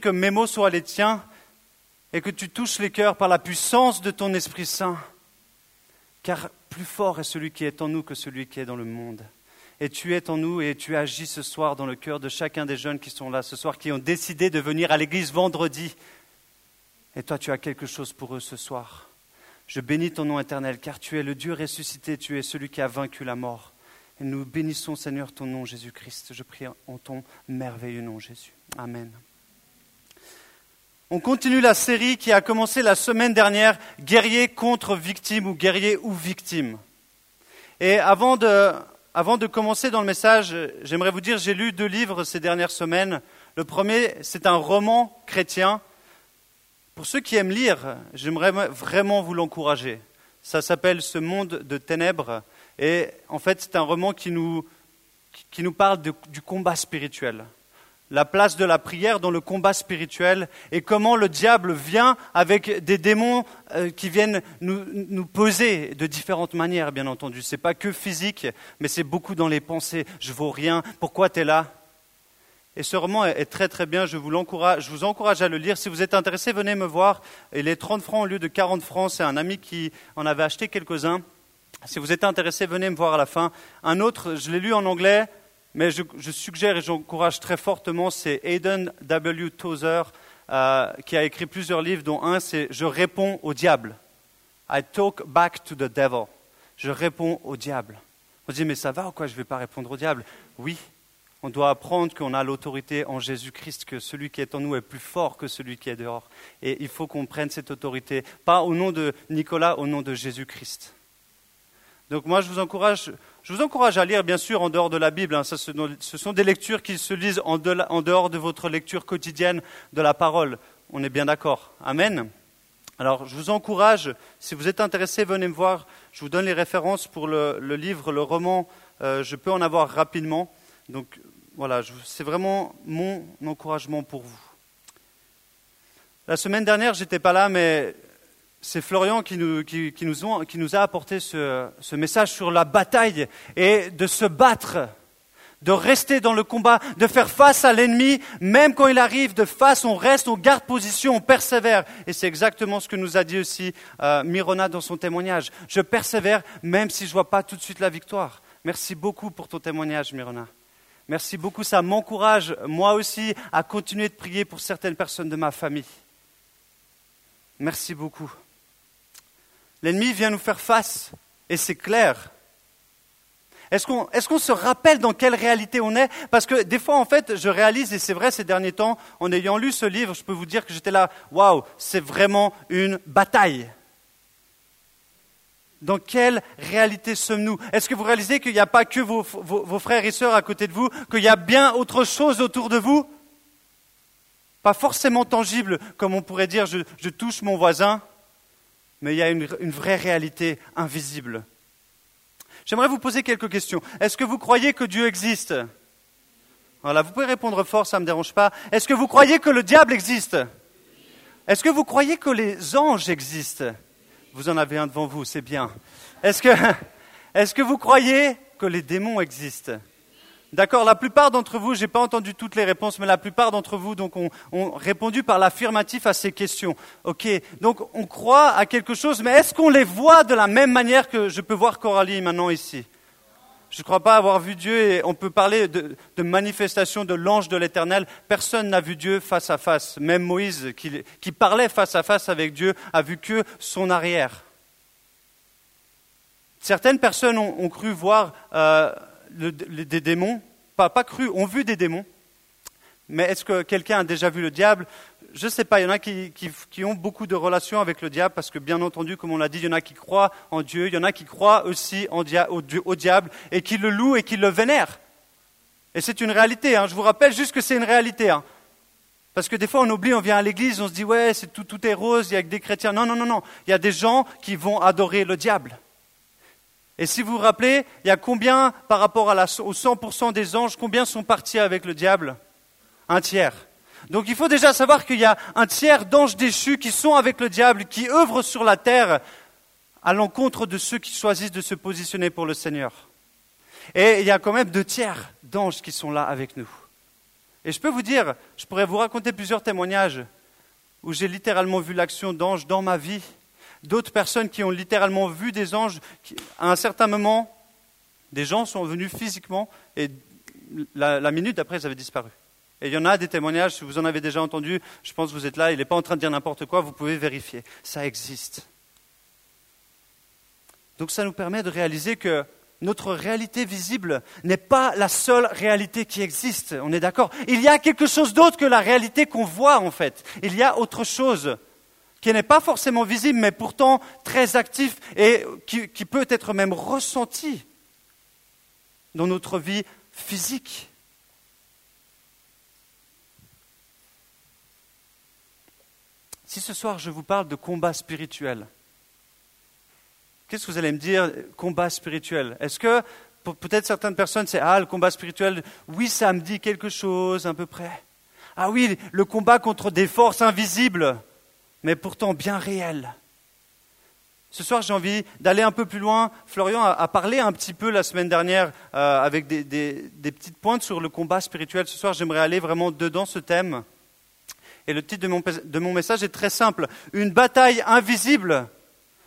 que mes mots soient les tiens et que tu touches les cœurs par la puissance de ton Esprit Saint. Car plus fort est celui qui est en nous que celui qui est dans le monde. Et tu es en nous et tu agis ce soir dans le cœur de chacun des jeunes qui sont là ce soir, qui ont décidé de venir à l'église vendredi. Et toi, tu as quelque chose pour eux ce soir. Je bénis ton nom éternel, car tu es le Dieu ressuscité, tu es celui qui a vaincu la mort. Et nous bénissons, Seigneur, ton nom, Jésus-Christ. Je prie en ton merveilleux nom, Jésus. Amen. On continue la série qui a commencé la semaine dernière, guerrier contre victime ou guerrier ou victime. Et avant de, avant de commencer dans le message, j'aimerais vous dire, j'ai lu deux livres ces dernières semaines. Le premier, c'est un roman chrétien. Pour ceux qui aiment lire, j'aimerais vraiment vous l'encourager. Ça s'appelle Ce monde de ténèbres. Et en fait, c'est un roman qui nous, qui nous parle du combat spirituel la place de la prière dans le combat spirituel et comment le diable vient avec des démons euh, qui viennent nous, nous poser de différentes manières, bien entendu. Ce n'est pas que physique, mais c'est beaucoup dans les pensées. Je vaux rien, pourquoi tu es là? Et ce roman est très très bien, je vous, je vous encourage à le lire. Si vous êtes intéressé, venez me voir. Il est 30 francs au lieu de 40 francs, c'est un ami qui en avait acheté quelques-uns. Si vous êtes intéressé, venez me voir à la fin. Un autre, je l'ai lu en anglais, mais je, suggère et j'encourage très fortement, c'est Aidan W. Tozer, euh, qui a écrit plusieurs livres, dont un c'est Je réponds au diable. I talk back to the devil. Je réponds au diable. On dit, mais ça va ou quoi? Je ne vais pas répondre au diable. Oui, on doit apprendre qu'on a l'autorité en Jésus-Christ, que celui qui est en nous est plus fort que celui qui est dehors. Et il faut qu'on prenne cette autorité, pas au nom de Nicolas, au nom de Jésus-Christ. Donc moi, je vous encourage, je vous encourage à lire, bien sûr, en dehors de la Bible. Hein. ce sont des lectures qui se lisent en, dehors de votre lecture quotidienne de la parole. On est bien d'accord. Amen. Alors, je vous encourage, si vous êtes intéressé, venez me voir. Je vous donne les références pour le, livre, le roman. Euh, je peux en avoir rapidement. Donc, voilà, c'est vraiment mon encouragement pour vous. La semaine dernière, j'étais pas là, mais c'est Florian qui nous, a apporté ce, message sur la bataille et de se battre, de rester dans le combat, de faire face à l'ennemi, même quand il arrive de face, on reste, on garde position, on persévère. Et c'est exactement ce que nous a dit aussi euh, Mirona dans son témoignage. Je persévère même si je ne vois pas tout de suite la victoire. Merci beaucoup pour ton témoignage, Mirona. Merci beaucoup, ça m'encourage, moi aussi, à continuer de prier pour certaines personnes de ma famille. Merci beaucoup. L'ennemi vient nous faire face, et c'est clair. Est-ce qu'on se rappelle dans quelle réalité on est? Parce que des fois, en fait, je réalise, et c'est vrai ces derniers temps, en ayant lu ce livre, je peux vous dire que j'étais là, waouh, c'est vraiment une bataille. Dans quelle réalité sommes-nous? Est-ce que vous réalisez qu'il n'y a pas que vos, frères et sœurs à côté de vous, qu'il y a bien autre chose autour de vous? Pas forcément tangible, comme on pourrait dire, je touche mon voisin, mais il y a une, vraie réalité invisible. J'aimerais vous poser quelques questions. Est-ce que vous croyez que Dieu existe? Voilà, vous pouvez répondre fort, ça ne me dérange pas. Est-ce que vous croyez que le diable existe? Est-ce que vous croyez que les anges existent? Vous en avez un devant vous, c'est bien. Est-ce que, est-ce que vous croyez que les démons existent? D'accord, la plupart d'entre vous, je n'ai pas entendu toutes les réponses, mais la plupart d'entre vous donc, ont, répondu par l'affirmatif à ces questions. Ok, donc on croit à quelque chose, mais est-ce qu'on les voit de la même manière que je peux voir Coralie maintenant ici? Je ne crois pas avoir vu Dieu et on peut parler de, manifestation de l'ange de l'éternel. Personne n'a vu Dieu face à face. Même Moïse, qui, parlait face à face avec Dieu, a vu que son arrière. Certaines personnes ont, cru voir euh, des démons, pas, pas cru, ont vu des démons. Mais est-ce que quelqu'un a déjà vu le diable? Je ne sais pas. Il y en a qui, ont beaucoup de relations avec le diable parce que, bien entendu, comme on l'a dit, il y en a qui croient en Dieu, il y en a qui croient aussi au, diable et qui le louent et qui le vénèrent. Et c'est une réalité. Hein. Je vous rappelle juste que c'est une réalité. Hein. Parce que des fois, on oublie, on vient à l'église, on se dit, ouais, c'est tout, tout est rose, il y a que des chrétiens. Non, non, non, non. Il y a des gens qui vont adorer le diable. Et si vous vous rappelez, il y a combien par rapport à la, aux 100% des anges, combien sont partis avec le diable? Un tiers. Donc il faut déjà savoir qu'il y a un tiers d'anges déchus qui sont avec le diable, qui œuvrent sur la terre à l'encontre de ceux qui choisissent de se positionner pour le Seigneur. Et il y a quand même deux tiers d'anges qui sont là avec nous. Et je peux vous dire, je pourrais vous raconter plusieurs témoignages où j'ai littéralement vu l'action d'anges dans ma vie. D'autres personnes qui ont littéralement vu des anges. à un certain moment, des gens sont venus physiquement et la, minute d'après, ils avaient disparu. Et il y en a des témoignages, si vous en avez déjà entendu, je pense que vous êtes là, il n'est pas en train de dire n'importe quoi, vous pouvez vérifier. Ça existe. Donc ça nous permet de réaliser que notre réalité visible n'est pas la seule réalité qui existe, on est d'accord Il y a quelque chose d'autre que la réalité qu'on voit en fait. Il y a autre chose qui n'est pas forcément visible, mais pourtant très actif et qui, peut être même ressenti dans notre vie physique. Si ce soir je vous parle de combat spirituel, qu'est-ce que vous allez me dire, combat spirituel? Est-ce que peut-être certaines personnes, c'est Ah, le combat spirituel, oui, ça me dit quelque chose à peu près. Ah oui, le combat contre des forces invisibles, mais pourtant bien réelles. Ce soir, j'ai envie d'aller un peu plus loin. Florian a, parlé un petit peu la semaine dernière euh, avec des, petites pointes sur le combat spirituel. Ce soir, j'aimerais aller vraiment dedans ce thème. Et le titre de mon message est très simple. Une bataille invisible,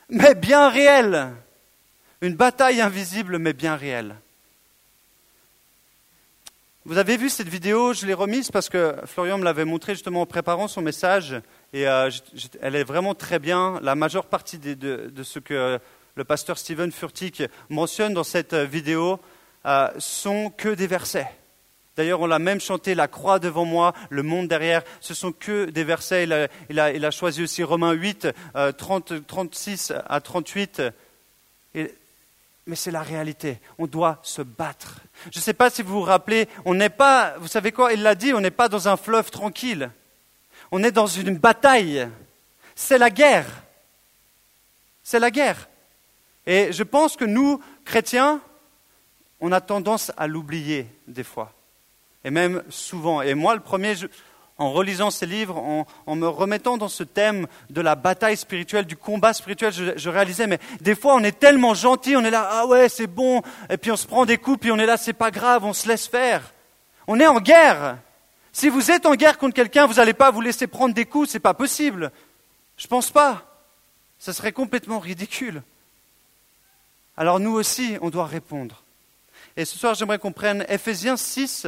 mais bien réelle. Une bataille invisible, mais bien réelle. Vous avez vu cette vidéo, je l'ai remise parce que Florian me l'avait montré justement en préparant son message. Et euh, elle est vraiment très bien. La majeure partie de, ce que le pasteur Steven Furtick mentionne dans cette vidéo euh, sont que des versets. D'ailleurs, on l'a même chanté, la croix devant moi, le monde derrière. Ce sont que des versets. Il a, choisi aussi Romains 8, 30, 36 à 38. mais c'est la réalité. On doit se battre. Je ne sais pas si vous vous rappelez, on n'est pas, vous savez quoi, il l'a dit, on n'est pas dans un fleuve tranquille. On est dans une bataille. C'est la guerre. C'est la guerre. Et je pense que nous, chrétiens, on a tendance à l'oublier des fois. Et même souvent. Et moi, le premier, en relisant ces livres, en, me remettant dans ce thème de la bataille spirituelle, du combat spirituel, je, je, réalisais, mais des fois, on est tellement gentil, on est là, ah ouais, c'est bon, et puis on se prend des coups, puis on est là, c'est pas grave, on se laisse faire. On est en guerre. Si vous êtes en guerre contre quelqu'un, vous n'allez pas vous laisser prendre des coups, ce n'est pas possible. Je ne pense pas. Ce serait complètement ridicule. Alors nous aussi, on doit répondre. Et ce soir, j'aimerais qu'on prenne Ephésiens 6,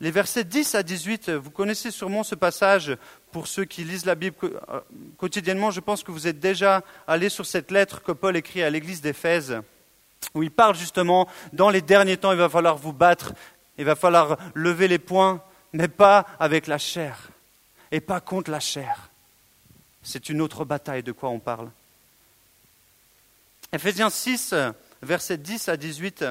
les versets 10 à 18. Vous connaissez sûrement ce passage pour ceux qui lisent la Bible euh, quotidiennement. Je pense que vous êtes déjà allés sur cette lettre que Paul écrit à l'église d'Éphèse, où il parle justement, dans les derniers temps, il va falloir vous battre, il va falloir lever les poings mais pas avec la chair et pas contre la chair. C'est une autre bataille de quoi on parle. Ephésiens 6, versets 10 à 18.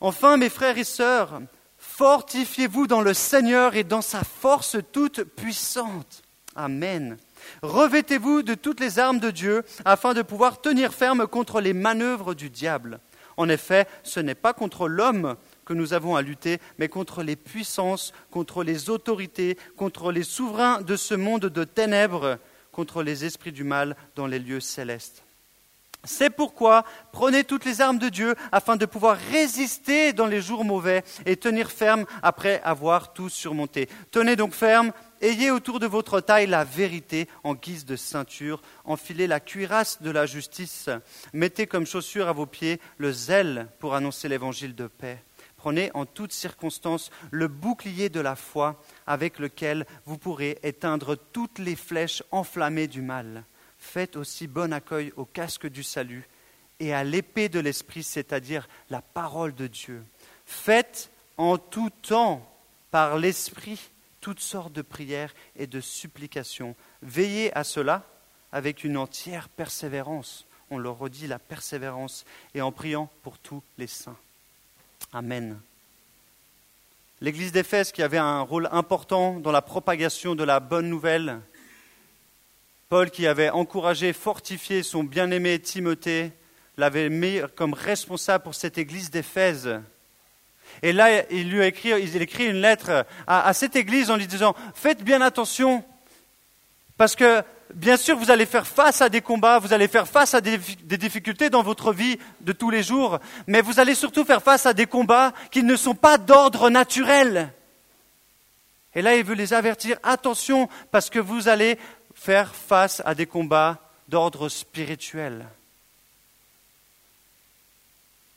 Enfin, mes frères et sœurs, fortifiez-vous dans le Seigneur et dans sa force toute puissante. Amen. Revêtez-vous de toutes les armes de Dieu afin de pouvoir tenir ferme contre les manœuvres du diable. En effet, ce n'est pas contre l'homme que nous avons à lutter, mais contre les puissances, contre les autorités, contre les souverains de ce monde de ténèbres, contre les esprits du mal dans les lieux célestes. C'est pourquoi prenez toutes les armes de Dieu afin de pouvoir résister dans les jours mauvais et tenir ferme après avoir tout surmonté. Tenez donc ferme, ayez autour de votre taille la vérité en guise de ceinture, enfilez la cuirasse de la justice, mettez comme chaussure à vos pieds le zèle pour annoncer l'évangile de paix. Prenez en toutes circonstances le bouclier de la foi avec lequel vous pourrez éteindre toutes les flèches enflammées du mal. Faites aussi bon accueil au casque du salut et à l'épée de l'Esprit, c'est-à-dire la parole de Dieu. Faites en tout temps par l'Esprit toutes sortes de prières et de supplications. Veillez à cela avec une entière persévérance. On le redit, la persévérance, et en priant pour tous les saints. Amen. L'église d'Éphèse, qui avait un rôle important dans la propagation de la bonne nouvelle, Paul, qui avait encouragé, fortifié son bien-aimé Timothée, l'avait mis comme responsable pour cette église d'Éphèse. Et là, il lui a écrit, une lettre à cette église en lui disant Faites bien attention, parce que bien sûr, vous allez faire face à des combats, vous allez faire face à des, difficultés dans votre vie de tous les jours, mais vous allez surtout faire face à des combats qui ne sont pas d'ordre naturel. Et là, il veut les avertir, attention, parce que vous allez faire face à des combats d'ordre spirituel.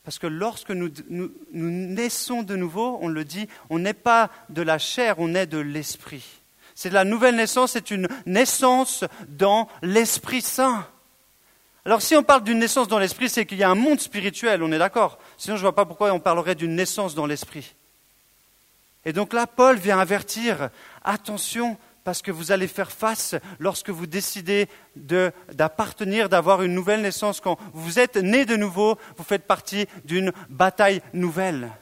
Parce que lorsque nous, naissons de nouveau, on le dit, on n'est pas de la chair, on est de l'esprit. C'est la nouvelle naissance, c'est une naissance dans l'Esprit Saint. Alors si on parle d'une naissance dans l'esprit, c'est qu'il y a un monde spirituel, on est d'accord. Sinon je ne vois pas pourquoi on parlerait d'une naissance dans l'esprit. Et donc là, Paul vient avertir, attention, parce que vous allez faire face lorsque vous décidez d'appartenir, d'avoir une nouvelle naissance. Quand vous êtes né de nouveau, vous faites partie d'une bataille nouvelle.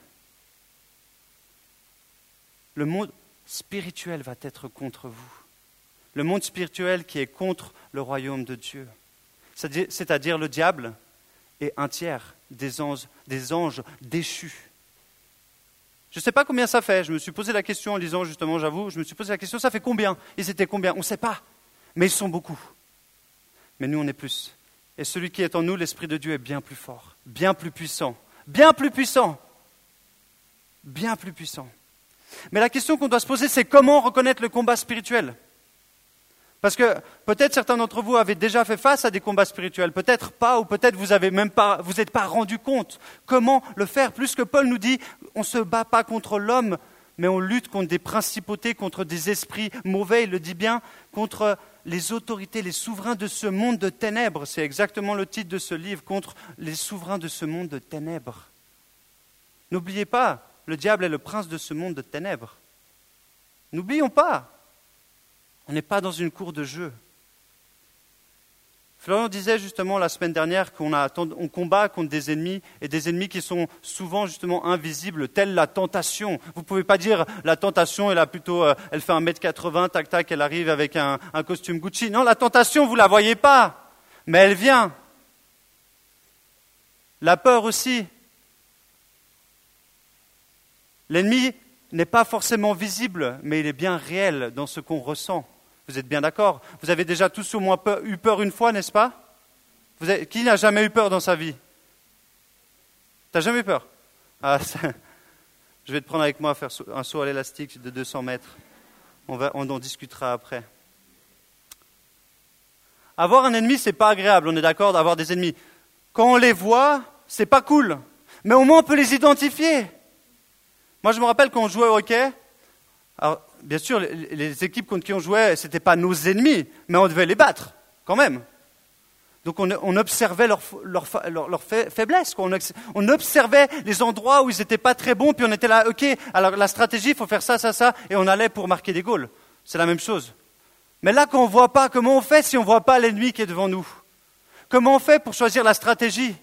Le monde spirituel va être contre vous. Le monde spirituel qui est contre le royaume de Dieu. C'est-à-dire le diable et un tiers des anges, déchus. Je ne sais pas combien ça fait. Je me suis posé la question en lisant, justement, j'avoue, je me suis posé la question, ça fait combien? Ils étaient combien? On ne sait pas. Mais ils sont beaucoup. Mais nous, on est plus. Et celui qui est en nous, l'Esprit de Dieu, est bien plus fort, bien plus puissant, bien plus puissant, bien plus puissant. Mais la question qu'on doit se poser, c'est comment reconnaître le combat spirituel? Parce que peut-être certains d'entre vous avaient déjà fait face à des combats spirituels, peut-être pas, ou peut-être vous n'êtes même pas, vous pas rendu compte. Comment le faire Plus que Paul nous dit, on ne se bat pas contre l'homme, mais on lutte contre des principautés, contre des esprits mauvais, il le dit bien, contre les autorités, les souverains de ce monde de ténèbres. C'est exactement le titre de ce livre, contre les souverains de ce monde de ténèbres. N'oubliez pas, le diable est le prince de ce monde de ténèbres. N'oublions pas, on n'est pas dans une cour de jeu. Florian disait justement la semaine dernière qu'on on combat contre des ennemis et des ennemis qui sont souvent justement invisibles, telle la tentation. Vous ne pouvez pas dire la tentation, elle a plutôt, euh, elle fait un mètre 80, tac tac, elle arrive avec un, un costume Gucci. Non, la tentation, vous ne la voyez pas, mais elle vient. La peur aussi. L'ennemi n'est pas forcément visible, mais il est bien réel dans ce qu'on ressent. Vous êtes bien d'accord? Vous avez déjà tous au moins eu peur une fois, n'est-ce pas? Qui n'a jamais eu peur dans sa vie? T'as jamais eu peur? Ah, Je vais te prendre avec moi à faire un saut à l'élastique de 200 mètres. On, en discutera après. Avoir un ennemi, c'est pas agréable, on est d'accord d'avoir des ennemis. Quand on les voit, c'est pas cool. Mais au moins on peut les identifier. Moi je me rappelle quand on jouait au hockey, alors, bien sûr, les, équipes contre qui on jouait, ce n'étaient pas nos ennemis, mais on devait les battre, quand même. Donc on, observait leurs leur, leur, faiblesses, on, on, observait les endroits où ils n'étaient pas très bons, puis on était là, ok, alors la stratégie, il faut faire ça, ça, ça, et on allait pour marquer des goals. C'est la même chose. Mais là, quand on ne voit pas, comment on fait si on ne voit pas l'ennemi qui est devant nous? Comment on fait pour choisir la stratégie?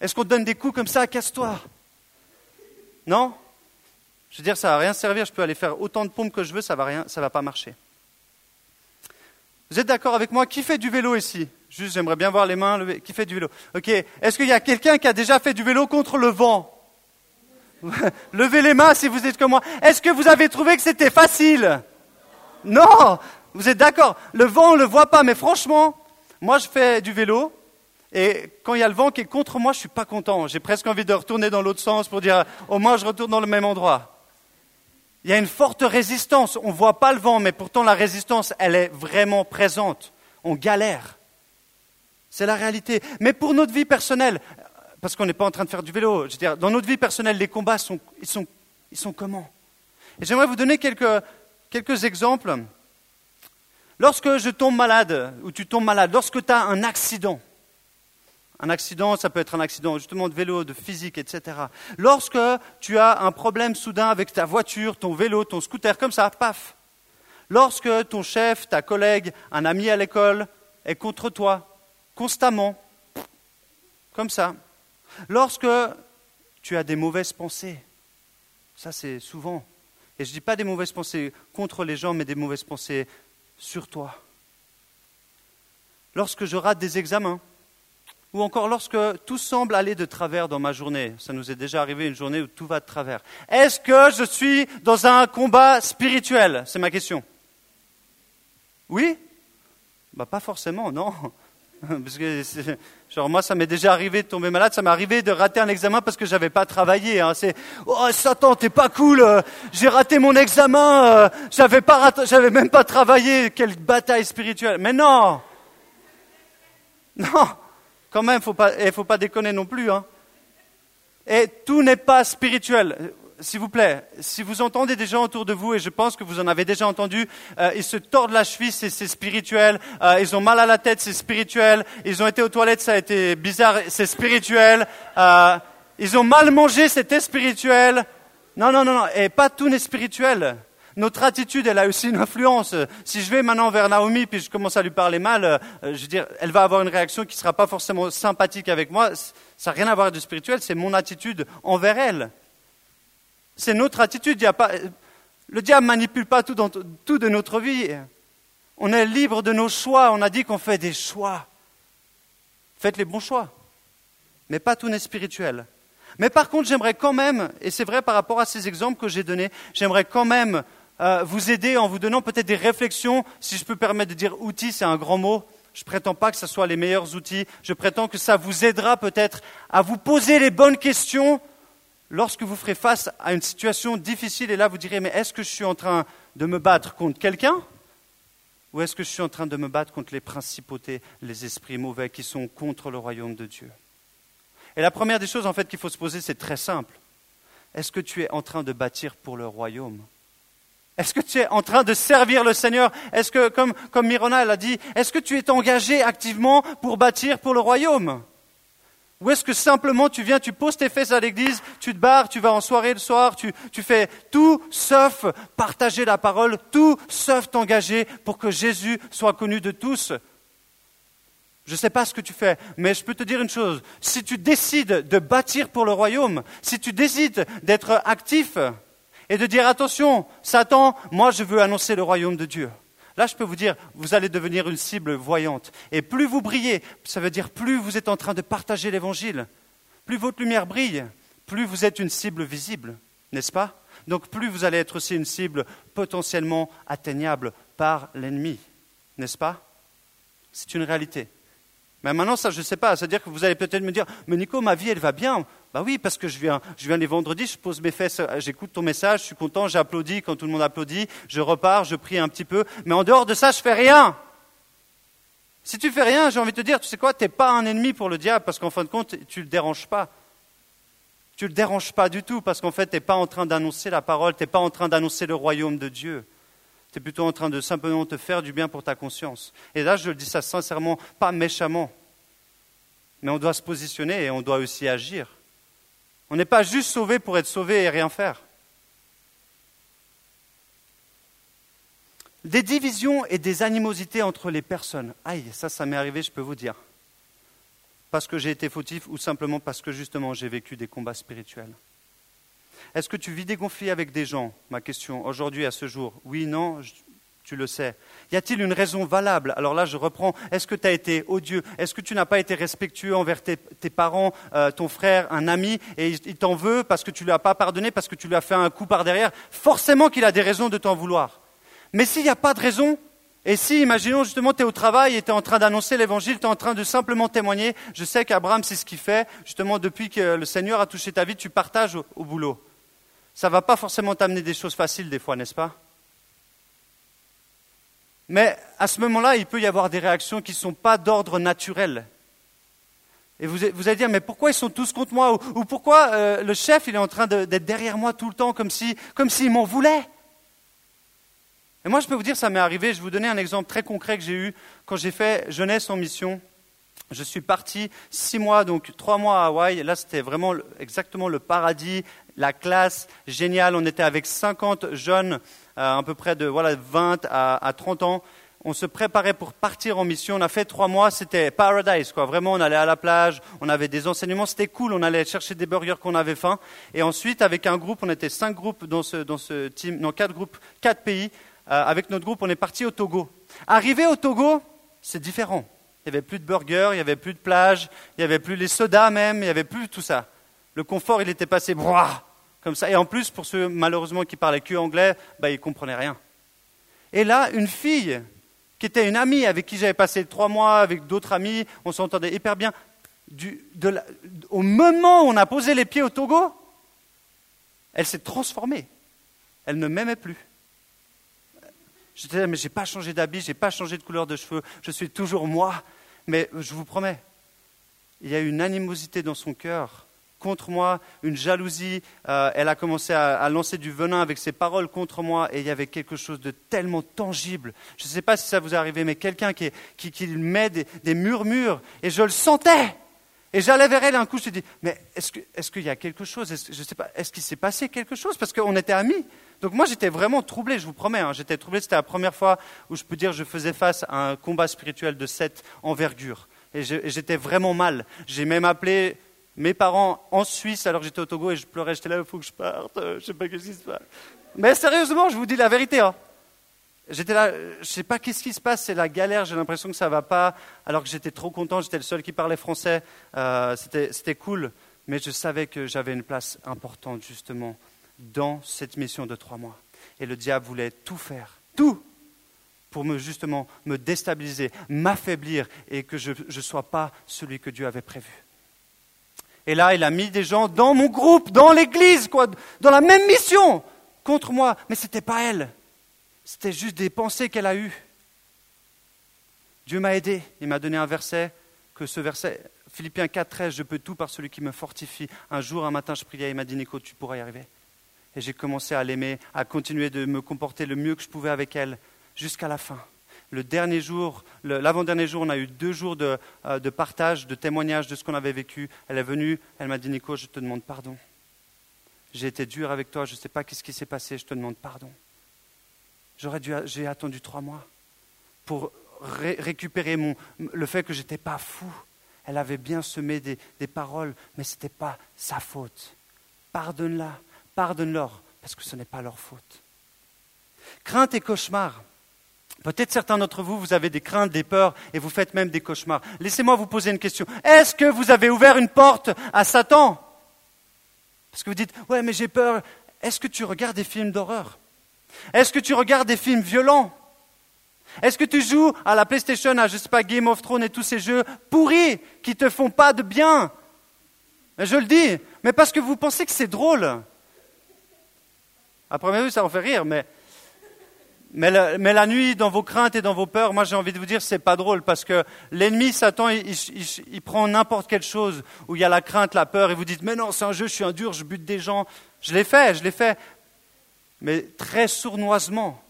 Est-ce qu'on donne des coups comme ça, casse-toi Non? Je veux dire, ça ne va rien servir, je peux aller faire autant de pompes que je veux, ça ne va, va pas marcher. Vous êtes d'accord avec moi? Qui fait du vélo ici? Juste, j'aimerais bien voir les mains. Qui fait du vélo? Ok. Est-ce qu'il y a quelqu'un qui a déjà fait du vélo contre le vent? Levez les mains si vous êtes comme moi. Est-ce que vous avez trouvé que c'était facile? Non Vous êtes d'accord? Le vent, on ne le voit pas, mais franchement, moi je fais du vélo, et quand il y a le vent qui est contre moi, je ne suis pas content. J'ai presque envie de retourner dans l'autre sens pour dire au moins je retourne dans le même endroit. Il y a une forte résistance. On ne voit pas le vent, mais pourtant la résistance, elle est vraiment présente. On galère. C'est la réalité. Mais pour notre vie personnelle, parce qu'on n'est pas en train de faire du vélo, je veux dire, dans notre vie personnelle, les combats sont, ils sont, ils sont comment? Et j'aimerais vous donner quelques, quelques exemples. Lorsque je tombe malade, ou tu tombes malade, lorsque tu as un accident, un accident, ça peut être un accident justement de vélo, de physique, etc. Lorsque tu as un problème soudain avec ta voiture, ton vélo, ton scooter, comme ça, paf. Lorsque ton chef, ta collègue, un ami à l'école est contre toi, constamment, comme ça. Lorsque tu as des mauvaises pensées, ça c'est souvent. Et je ne dis pas des mauvaises pensées contre les gens, mais des mauvaises pensées sur toi. Lorsque je rate des examens, ou encore lorsque tout semble aller de travers dans ma journée. Ça nous est déjà arrivé une journée où tout va de travers. Est-ce que je suis dans un combat spirituel? C'est ma question. Oui? Bah, Pas forcément, non. Parce que, genre, moi, ça m'est déjà arrivé de tomber malade, ça m'est arrivé de rater un examen parce que j'avais pas travaillé. Hein. C'est, oh Satan, t'es pas cool, euh, j'ai raté mon examen, euh, j'avais pas, j'avais même pas travaillé. Quelle bataille spirituelle Mais non, non, quand même, faut pas, il faut pas déconner non plus. Hein. Et tout n'est pas spirituel s'il vous plaît, si vous entendez des gens autour de vous, et je pense que vous en avez déjà entendu, euh, ils se tordent la cheville, c'est, spirituel, euh, ils ont mal à la tête, c'est spirituel, ils ont été aux toilettes, ça a été bizarre, c'est spirituel, euh, ils ont mal mangé, c'était spirituel. Non, non, non, non, et pas tout n'est spirituel. Notre attitude, elle a aussi une influence. Si je vais maintenant vers Naomi, puis je commence à lui parler mal, je veux dire, elle va avoir une réaction qui ne sera pas forcément sympathique avec moi. Ça n'a rien à voir du spirituel, c'est mon attitude envers elle. C'est notre attitude. le diable ne manipule pas tout, tout de notre vie. On est libre de nos choix. On a dit qu'on fait des choix. Faites les bons choix. Mais pas tout n'est spirituel. Mais par contre, j'aimerais quand même, et c'est vrai par rapport à ces exemples que j'ai donnés, j'aimerais quand même euh, vous aider en vous donnant peut-être des réflexions, si je peux permettre de dire outils, c'est un grand mot. Je ne prétends pas que ce soit les meilleurs outils. Je prétends que ça vous aidera peut-être à vous poser les bonnes questions lorsque vous ferez face à une situation difficile, et là vous direz, mais est-ce que je suis en train de me battre contre quelqu'un Ou est-ce que je suis en train de me battre contre les principautés, les esprits mauvais qui sont contre le royaume de Dieu? Et la première des choses en fait qu'il faut se poser, c'est très simple. Est-ce que tu es en train de bâtir pour le royaume? Est-ce que tu es en train de servir le Seigneur? Est-ce que, comme, comme Mirona l'a dit, est-ce que tu es engagé activement pour bâtir pour le royaume? Ou est-ce que simplement tu viens, tu poses tes fesses à l'église, tu te barres, tu vas en soirée le soir, tu, tu fais tout sauf partager la parole, tout sauf t'engager pour que Jésus soit connu de tous? Je ne sais pas ce que tu fais, mais je peux te dire une chose. Si tu décides de bâtir pour le royaume, si tu décides d'être actif et de dire attention, Satan, moi je veux annoncer le royaume de Dieu. Là, je peux vous dire, vous allez devenir une cible voyante. Et plus vous brillez, ça veut dire plus vous êtes en train de partager l'Évangile, plus votre lumière brille, plus vous êtes une cible visible, n'est-ce pas? Donc plus vous allez être aussi une cible potentiellement atteignable par l'ennemi, n'est-ce pas? C'est une réalité. Mais maintenant, ça, je ne sais pas. C'est-à-dire que vous allez peut-être me dire, mais Nico, ma vie, elle va bien. Bah oui, parce que je viens, les vendredis, je pose mes fesses, euh, j'écoute ton message, je suis content, j'applaudis quand tout le monde applaudit, je repars, je prie un petit peu. Mais en dehors de ça, je fais rien. Si tu fais rien, j'ai envie de te dire, tu sais quoi, tu n'es pas un ennemi pour le diable, parce qu'en fin de compte, tu ne le déranges pas. Tu le déranges pas du tout, parce qu'en fait, tu n'es pas en train d'annoncer la parole, tu n'es pas en train d'annoncer le royaume de Dieu. Tu es plutôt en train de simplement te faire du bien pour ta conscience. Et là, je le dis ça sincèrement, pas méchamment. Mais on doit se positionner et on doit aussi agir. On n'est pas juste sauvé pour être sauvé et rien faire. Des divisions et des animosités entre les personnes. Aïe, ça, ça m'est arrivé, je peux vous dire. Parce que j'ai été fautif ou simplement parce que justement j'ai vécu des combats spirituels. Est-ce que tu vis des conflits avec des gens? Ma question aujourd'hui à ce jour. Oui, non, tu le sais. Y a-t-il une raison valable? Alors là, je reprends. Est-ce que tu as été odieux? Est-ce que tu n'as pas été respectueux envers tes, parents, euh, ton frère, un ami, et il, t'en veut parce que tu ne lui as pas pardonné, parce que tu lui as fait un coup par derrière? Forcément qu'il a des raisons de t'en vouloir. Mais s'il n'y a pas de raison, et si, imaginons justement, tu es au travail et tu es en train d'annoncer l'évangile, tu es en train de simplement témoigner, je sais qu'Abraham, c'est ce qu'il fait, justement, depuis que le Seigneur a touché ta vie, tu partages au boulot. Ça ne va pas forcément t'amener des choses faciles des fois, n'est-ce pas? Mais à ce moment-là, il peut y avoir des réactions qui ne sont pas d'ordre naturel. Et vous, allez dire, mais pourquoi ils sont tous contre moi? Ou, pourquoi euh, le chef, il est en train d'être derrière moi tout le temps, comme s'il comme m'en voulait? Et moi, je peux vous dire, ça m'est arrivé. Je vais vous donner un exemple très concret que j'ai eu quand j'ai fait Jeunesse en mission. Je suis parti six mois, donc trois mois à Hawaï. Là, c'était vraiment exactement le paradis, la classe, génial. On était avec 50 jeunes à peu près de voilà, 20 à, 30 ans. On se préparait pour partir en mission. On a fait trois mois, c'était paradise, quoi. Vraiment, on allait à la plage, on avait des enseignements, c'était cool. On allait chercher des burgers qu'on avait faim. Et ensuite, avec un groupe, on était cinq groupes dans ce, dans ce team, non, quatre groupes, quatre pays. Euh, avec notre groupe, on est parti au Togo. Arrivé au Togo, c'est différent. Il n'y avait plus de burgers, il n'y avait plus de plage, il n'y avait plus les sodas même, il n'y avait plus tout ça. Le confort, il était passé, broah, comme ça. Et en plus, pour ceux malheureusement qui parlaient que anglais, bah, ils ne comprenaient rien. Et là, une fille qui était une amie avec qui j'avais passé trois mois avec d'autres amis, on s'entendait hyper bien. au moment où on a posé les pieds au Togo, elle s'est transformée. Elle ne m'aimait plus. Je disais, mais j'ai pas changé d'habit, j'ai pas changé de couleur de cheveux, je suis toujours moi. Mais je vous promets, il y a une animosité dans son cœur contre moi, une jalousie. Euh, elle a commencé à, lancer du venin avec ses paroles contre moi et il y avait quelque chose de tellement tangible. Je ne sais pas si ça vous est arrivé, mais quelqu'un qui, qui, met des, murmures et je le sentais. Et j'allais vers elle et un coup je me suis dit, mais est-ce qu'il y a quelque chose? Est Je sais pas, est-ce qu'il s'est passé quelque chose? Parce qu'on était amis. Donc moi j'étais vraiment troublé, je vous promets. Hein. j'étais troublé, c'était la première fois où je peux dire je faisais face à un combat spirituel de cette envergure. Et j'étais vraiment mal. J'ai même appelé mes parents en Suisse alors que j'étais au Togo et je pleurais, j'étais là, il faut que je parte, euh, je sais pas ce qui se passe. Mais sérieusement, je vous dis la vérité. Hein. J'étais là, je ne sais pas qu'est-ce qui se passe, c'est la galère, j'ai l'impression que ça va pas, alors que j'étais trop content, j'étais le seul qui parlait français, euh, c'était cool, mais je savais que j'avais une place importante justement dans cette mission de trois mois. Et le diable voulait tout faire, tout, pour me justement me déstabiliser, m'affaiblir et que je ne sois pas celui que Dieu avait prévu. Et là, il a mis des gens dans mon groupe, dans l'église, quoi, dans la même mission contre moi. Mais ce n'était pas elle. C'était juste des pensées qu'elle a eues. Dieu m'a aidé. Il m'a donné un verset, que ce verset, Philippiens 4, 13, je peux tout par celui qui me fortifie. Un jour, un matin, je priais, il m'a dit, Nico, tu pourras y arriver. Et j'ai commencé à l'aimer, à continuer de me comporter le mieux que je pouvais avec elle, jusqu'à la fin le dernier jour, l'avant-dernier jour, on a eu deux jours de, euh, de partage, de témoignage de ce qu'on avait vécu. Elle est venue, elle m'a dit Nico, je te demande pardon. J'ai été dur avec toi, je ne sais pas ce qui s'est passé, je te demande pardon. J'aurais dû, j'ai attendu trois mois pour récupérer mon, le fait que je n'étais pas fou. Elle avait bien semé des, des paroles, mais ce n'était pas sa faute. Pardonne-la, pardonne-leur, parce que ce n'est pas leur faute. Crainte et cauchemar. Peut-être certains d'entre vous, vous avez des craintes, des peurs, et vous faites même des cauchemars. Laissez-moi vous poser une question. Est-ce que vous avez ouvert une porte à Satan Parce que vous dites, ouais, mais j'ai peur. Est-ce que tu regardes des films d'horreur Est-ce que tu regardes des films violents Est-ce que tu joues à la PlayStation, à, je sais Game of Thrones et tous ces jeux pourris qui te font pas de bien Je le dis, mais parce que vous pensez que c'est drôle. À première vue, ça en fait rire, mais mais la, nuit, dans vos craintes et dans vos peurs, moi j'ai envie de vous dire, c'est pas drôle parce que l'ennemi, Satan, il, prend n'importe quelle chose où il y a la crainte, la peur, et vous dites, mais non, c'est un jeu, je suis un dur, je bute des gens. Je l'ai fait, je l'ai fait. Mais très sournoisement,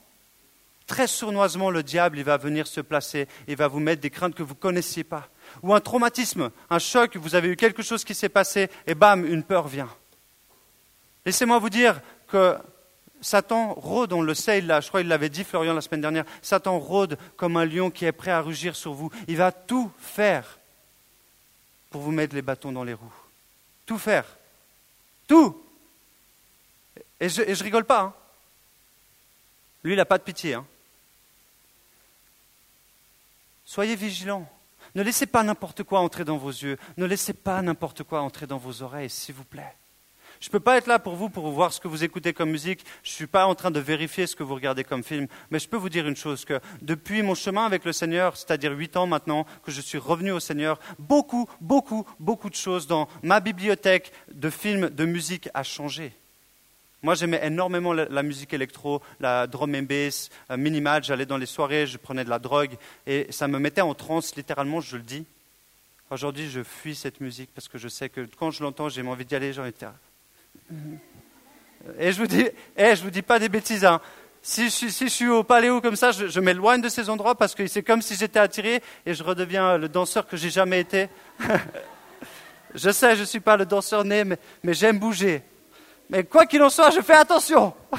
très sournoisement, le diable, il va venir se placer, il va vous mettre des craintes que vous ne connaissiez pas. Ou un traumatisme, un choc, vous avez eu quelque chose qui s'est passé, et bam, une peur vient. Laissez-moi vous dire que Satan rôde, on le sait, je crois qu'il l'avait dit Florian la semaine dernière, Satan rôde comme un lion qui est prêt à rugir sur vous. Il va tout faire pour vous mettre les bâtons dans les roues. Tout faire. Tout. Et je, rigole pas. Hein. Lui, il n'a pas de pitié. Hein. Soyez vigilants. Ne laissez pas n'importe quoi entrer dans vos yeux. Ne laissez pas n'importe quoi entrer dans vos oreilles, s'il vous plaît. Je ne peux pas être là pour vous, pour voir ce que vous écoutez comme musique. Je ne suis pas en train de vérifier ce que vous regardez comme film. Mais je peux vous dire une chose, que depuis mon chemin avec le Seigneur, c'est-à-dire huit ans maintenant, que je suis revenu au Seigneur, beaucoup, beaucoup, beaucoup de choses dans ma bibliothèque de films, de musique a changé. Moi, j'aimais énormément la, musique électro, la drum and bass, euh, minimal. J'allais dans les soirées, je prenais de la drogue et ça me mettait en transe, littéralement, je le dis. Aujourd'hui, je fuis cette musique parce que je sais que quand je l'entends, j'ai envie d'y aller. J'ai envie de et je vous dis, eh, je vous dis pas des bêtises. Hein. Si, je, je, suis au paléo comme ça, je, m'éloigne de ces endroits parce que c'est comme si j'étais attiré et je redeviens le danseur que j'ai jamais été. je sais, je ne suis pas le danseur né, mais, mais j'aime bouger. Mais quoi qu'il en soit, je fais attention.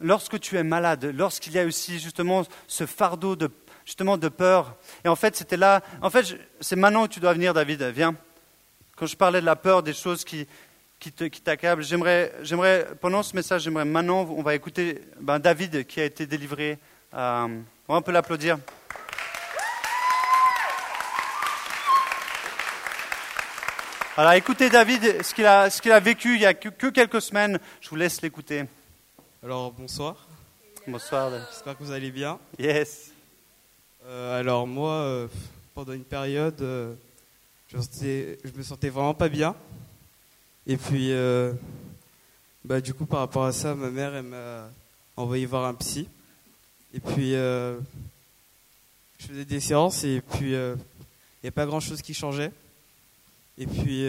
lorsque tu es malade, lorsqu'il y a aussi justement ce fardeau de justement de peur. Et en fait, c'était là. En fait, c'est maintenant que tu dois venir, David. Viens. Quand je parlais de la peur, des choses qui, qui t'accablent, j'aimerais, j'aimerais, pendant ce message, j'aimerais maintenant, on va écouter ben, David qui a été délivré. Euh, on peut l'applaudir. Voilà, écoutez David, ce qu'il a, ce qu'il a vécu il y a que, quelques semaines. Je vous laisse l'écouter. Alors bonsoir, Bonsoir. j'espère que vous allez bien. Yes. Euh, alors moi, euh, pendant une période, euh, je, me sentais, me sentais vraiment pas bien. Et puis, bah, du coup, par rapport à ça, ma mère, elle m'a envoyé voir un psy. Et puis, je faisais des séances et puis, il n'y a pas grand-chose qui changeait. Et puis,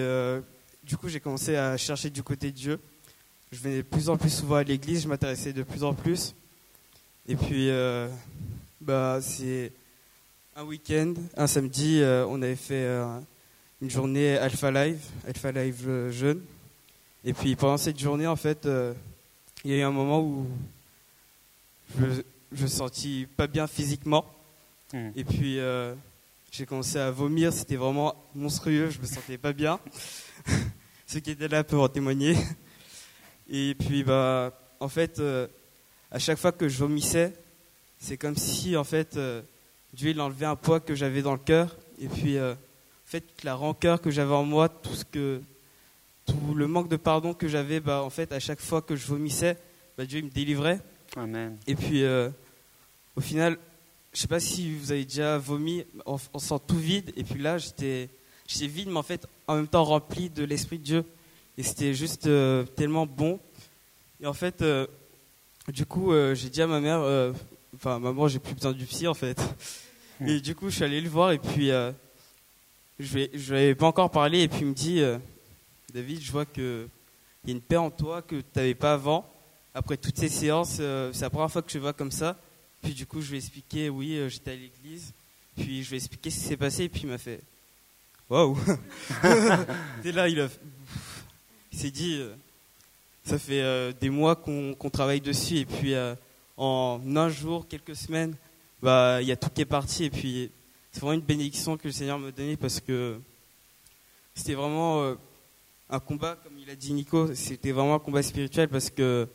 du coup, j'ai commencé à chercher du côté de Dieu. Je venais de plus en plus souvent à l'église, je m'intéressais de plus en plus. Et puis, bah, c'est un week-end, un samedi, euh, on avait fait euh, une journée Alpha Live, Alpha Live euh, jeune. Et puis pendant cette journée, en fait, il y a eu un moment où je, je me sentis pas bien physiquement. Hmm. Et puis euh, j'ai commencé à vomir, c'était vraiment monstrueux, je me sentais pas bien. Ceux qui étaient là peuvent en témoigner. Et puis bah, en fait, euh, à chaque fois que je vomissais, c'est comme si en fait euh, Dieu il enlevait un poids que j'avais dans le cœur. Et puis euh, en fait toute la rancœur que j'avais en moi, tout ce que tout le manque de pardon que j'avais, bah en fait à chaque fois que je vomissais, bah, Dieu il me délivrait. Amen. Et puis, euh, au final, je sais pas si vous avez déjà vomi, on, on sent tout vide. Et puis là, j'étais, j'étais vide, mais en fait, en même temps rempli de l'Esprit de Dieu. Et c'était juste euh, tellement bon. Et en fait, du coup, j'ai dit à ma mère, enfin, maman, j'ai plus besoin du psy, en fait. Et du coup, je suis allé le voir, et puis, euh, je je lui avais pas encore parlé, et puis il me dit, euh, David, je vois que il y a une paix en toi que tu n'avais pas avant après toutes ces séances, euh, c'est la première fois que je vois comme ça. Puis du coup, je lui ai expliqué, oui, euh, j'étais à l'église. Puis je lui ai expliqué ce qui s'est passé. Et puis il m'a fait, waouh Et là, il, a, il s'est dit, ça fait des mois qu'on travaille dessus. Et puis en un jour, quelques semaines, bah, il y a tout qui est parti. Et puis c'est vraiment une bénédiction que le Seigneur me donnait parce que c'était vraiment euh, un combat, comme il a dit Nico, c'était vraiment un combat spirituel parce que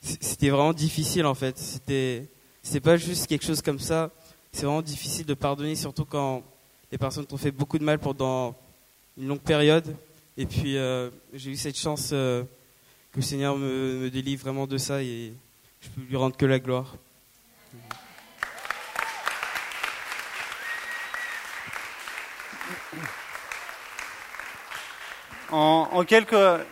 c'était vraiment difficile en fait. C'était, c'était pas juste quelque chose comme ça. C'est vraiment difficile de pardonner, surtout quand les personnes t'ont fait beaucoup de mal pendant une longue période. Et puis euh, j'ai eu cette chance euh, que le Seigneur me, me délivre vraiment de ça et je peux lui rendre que la gloire. En, en quelques,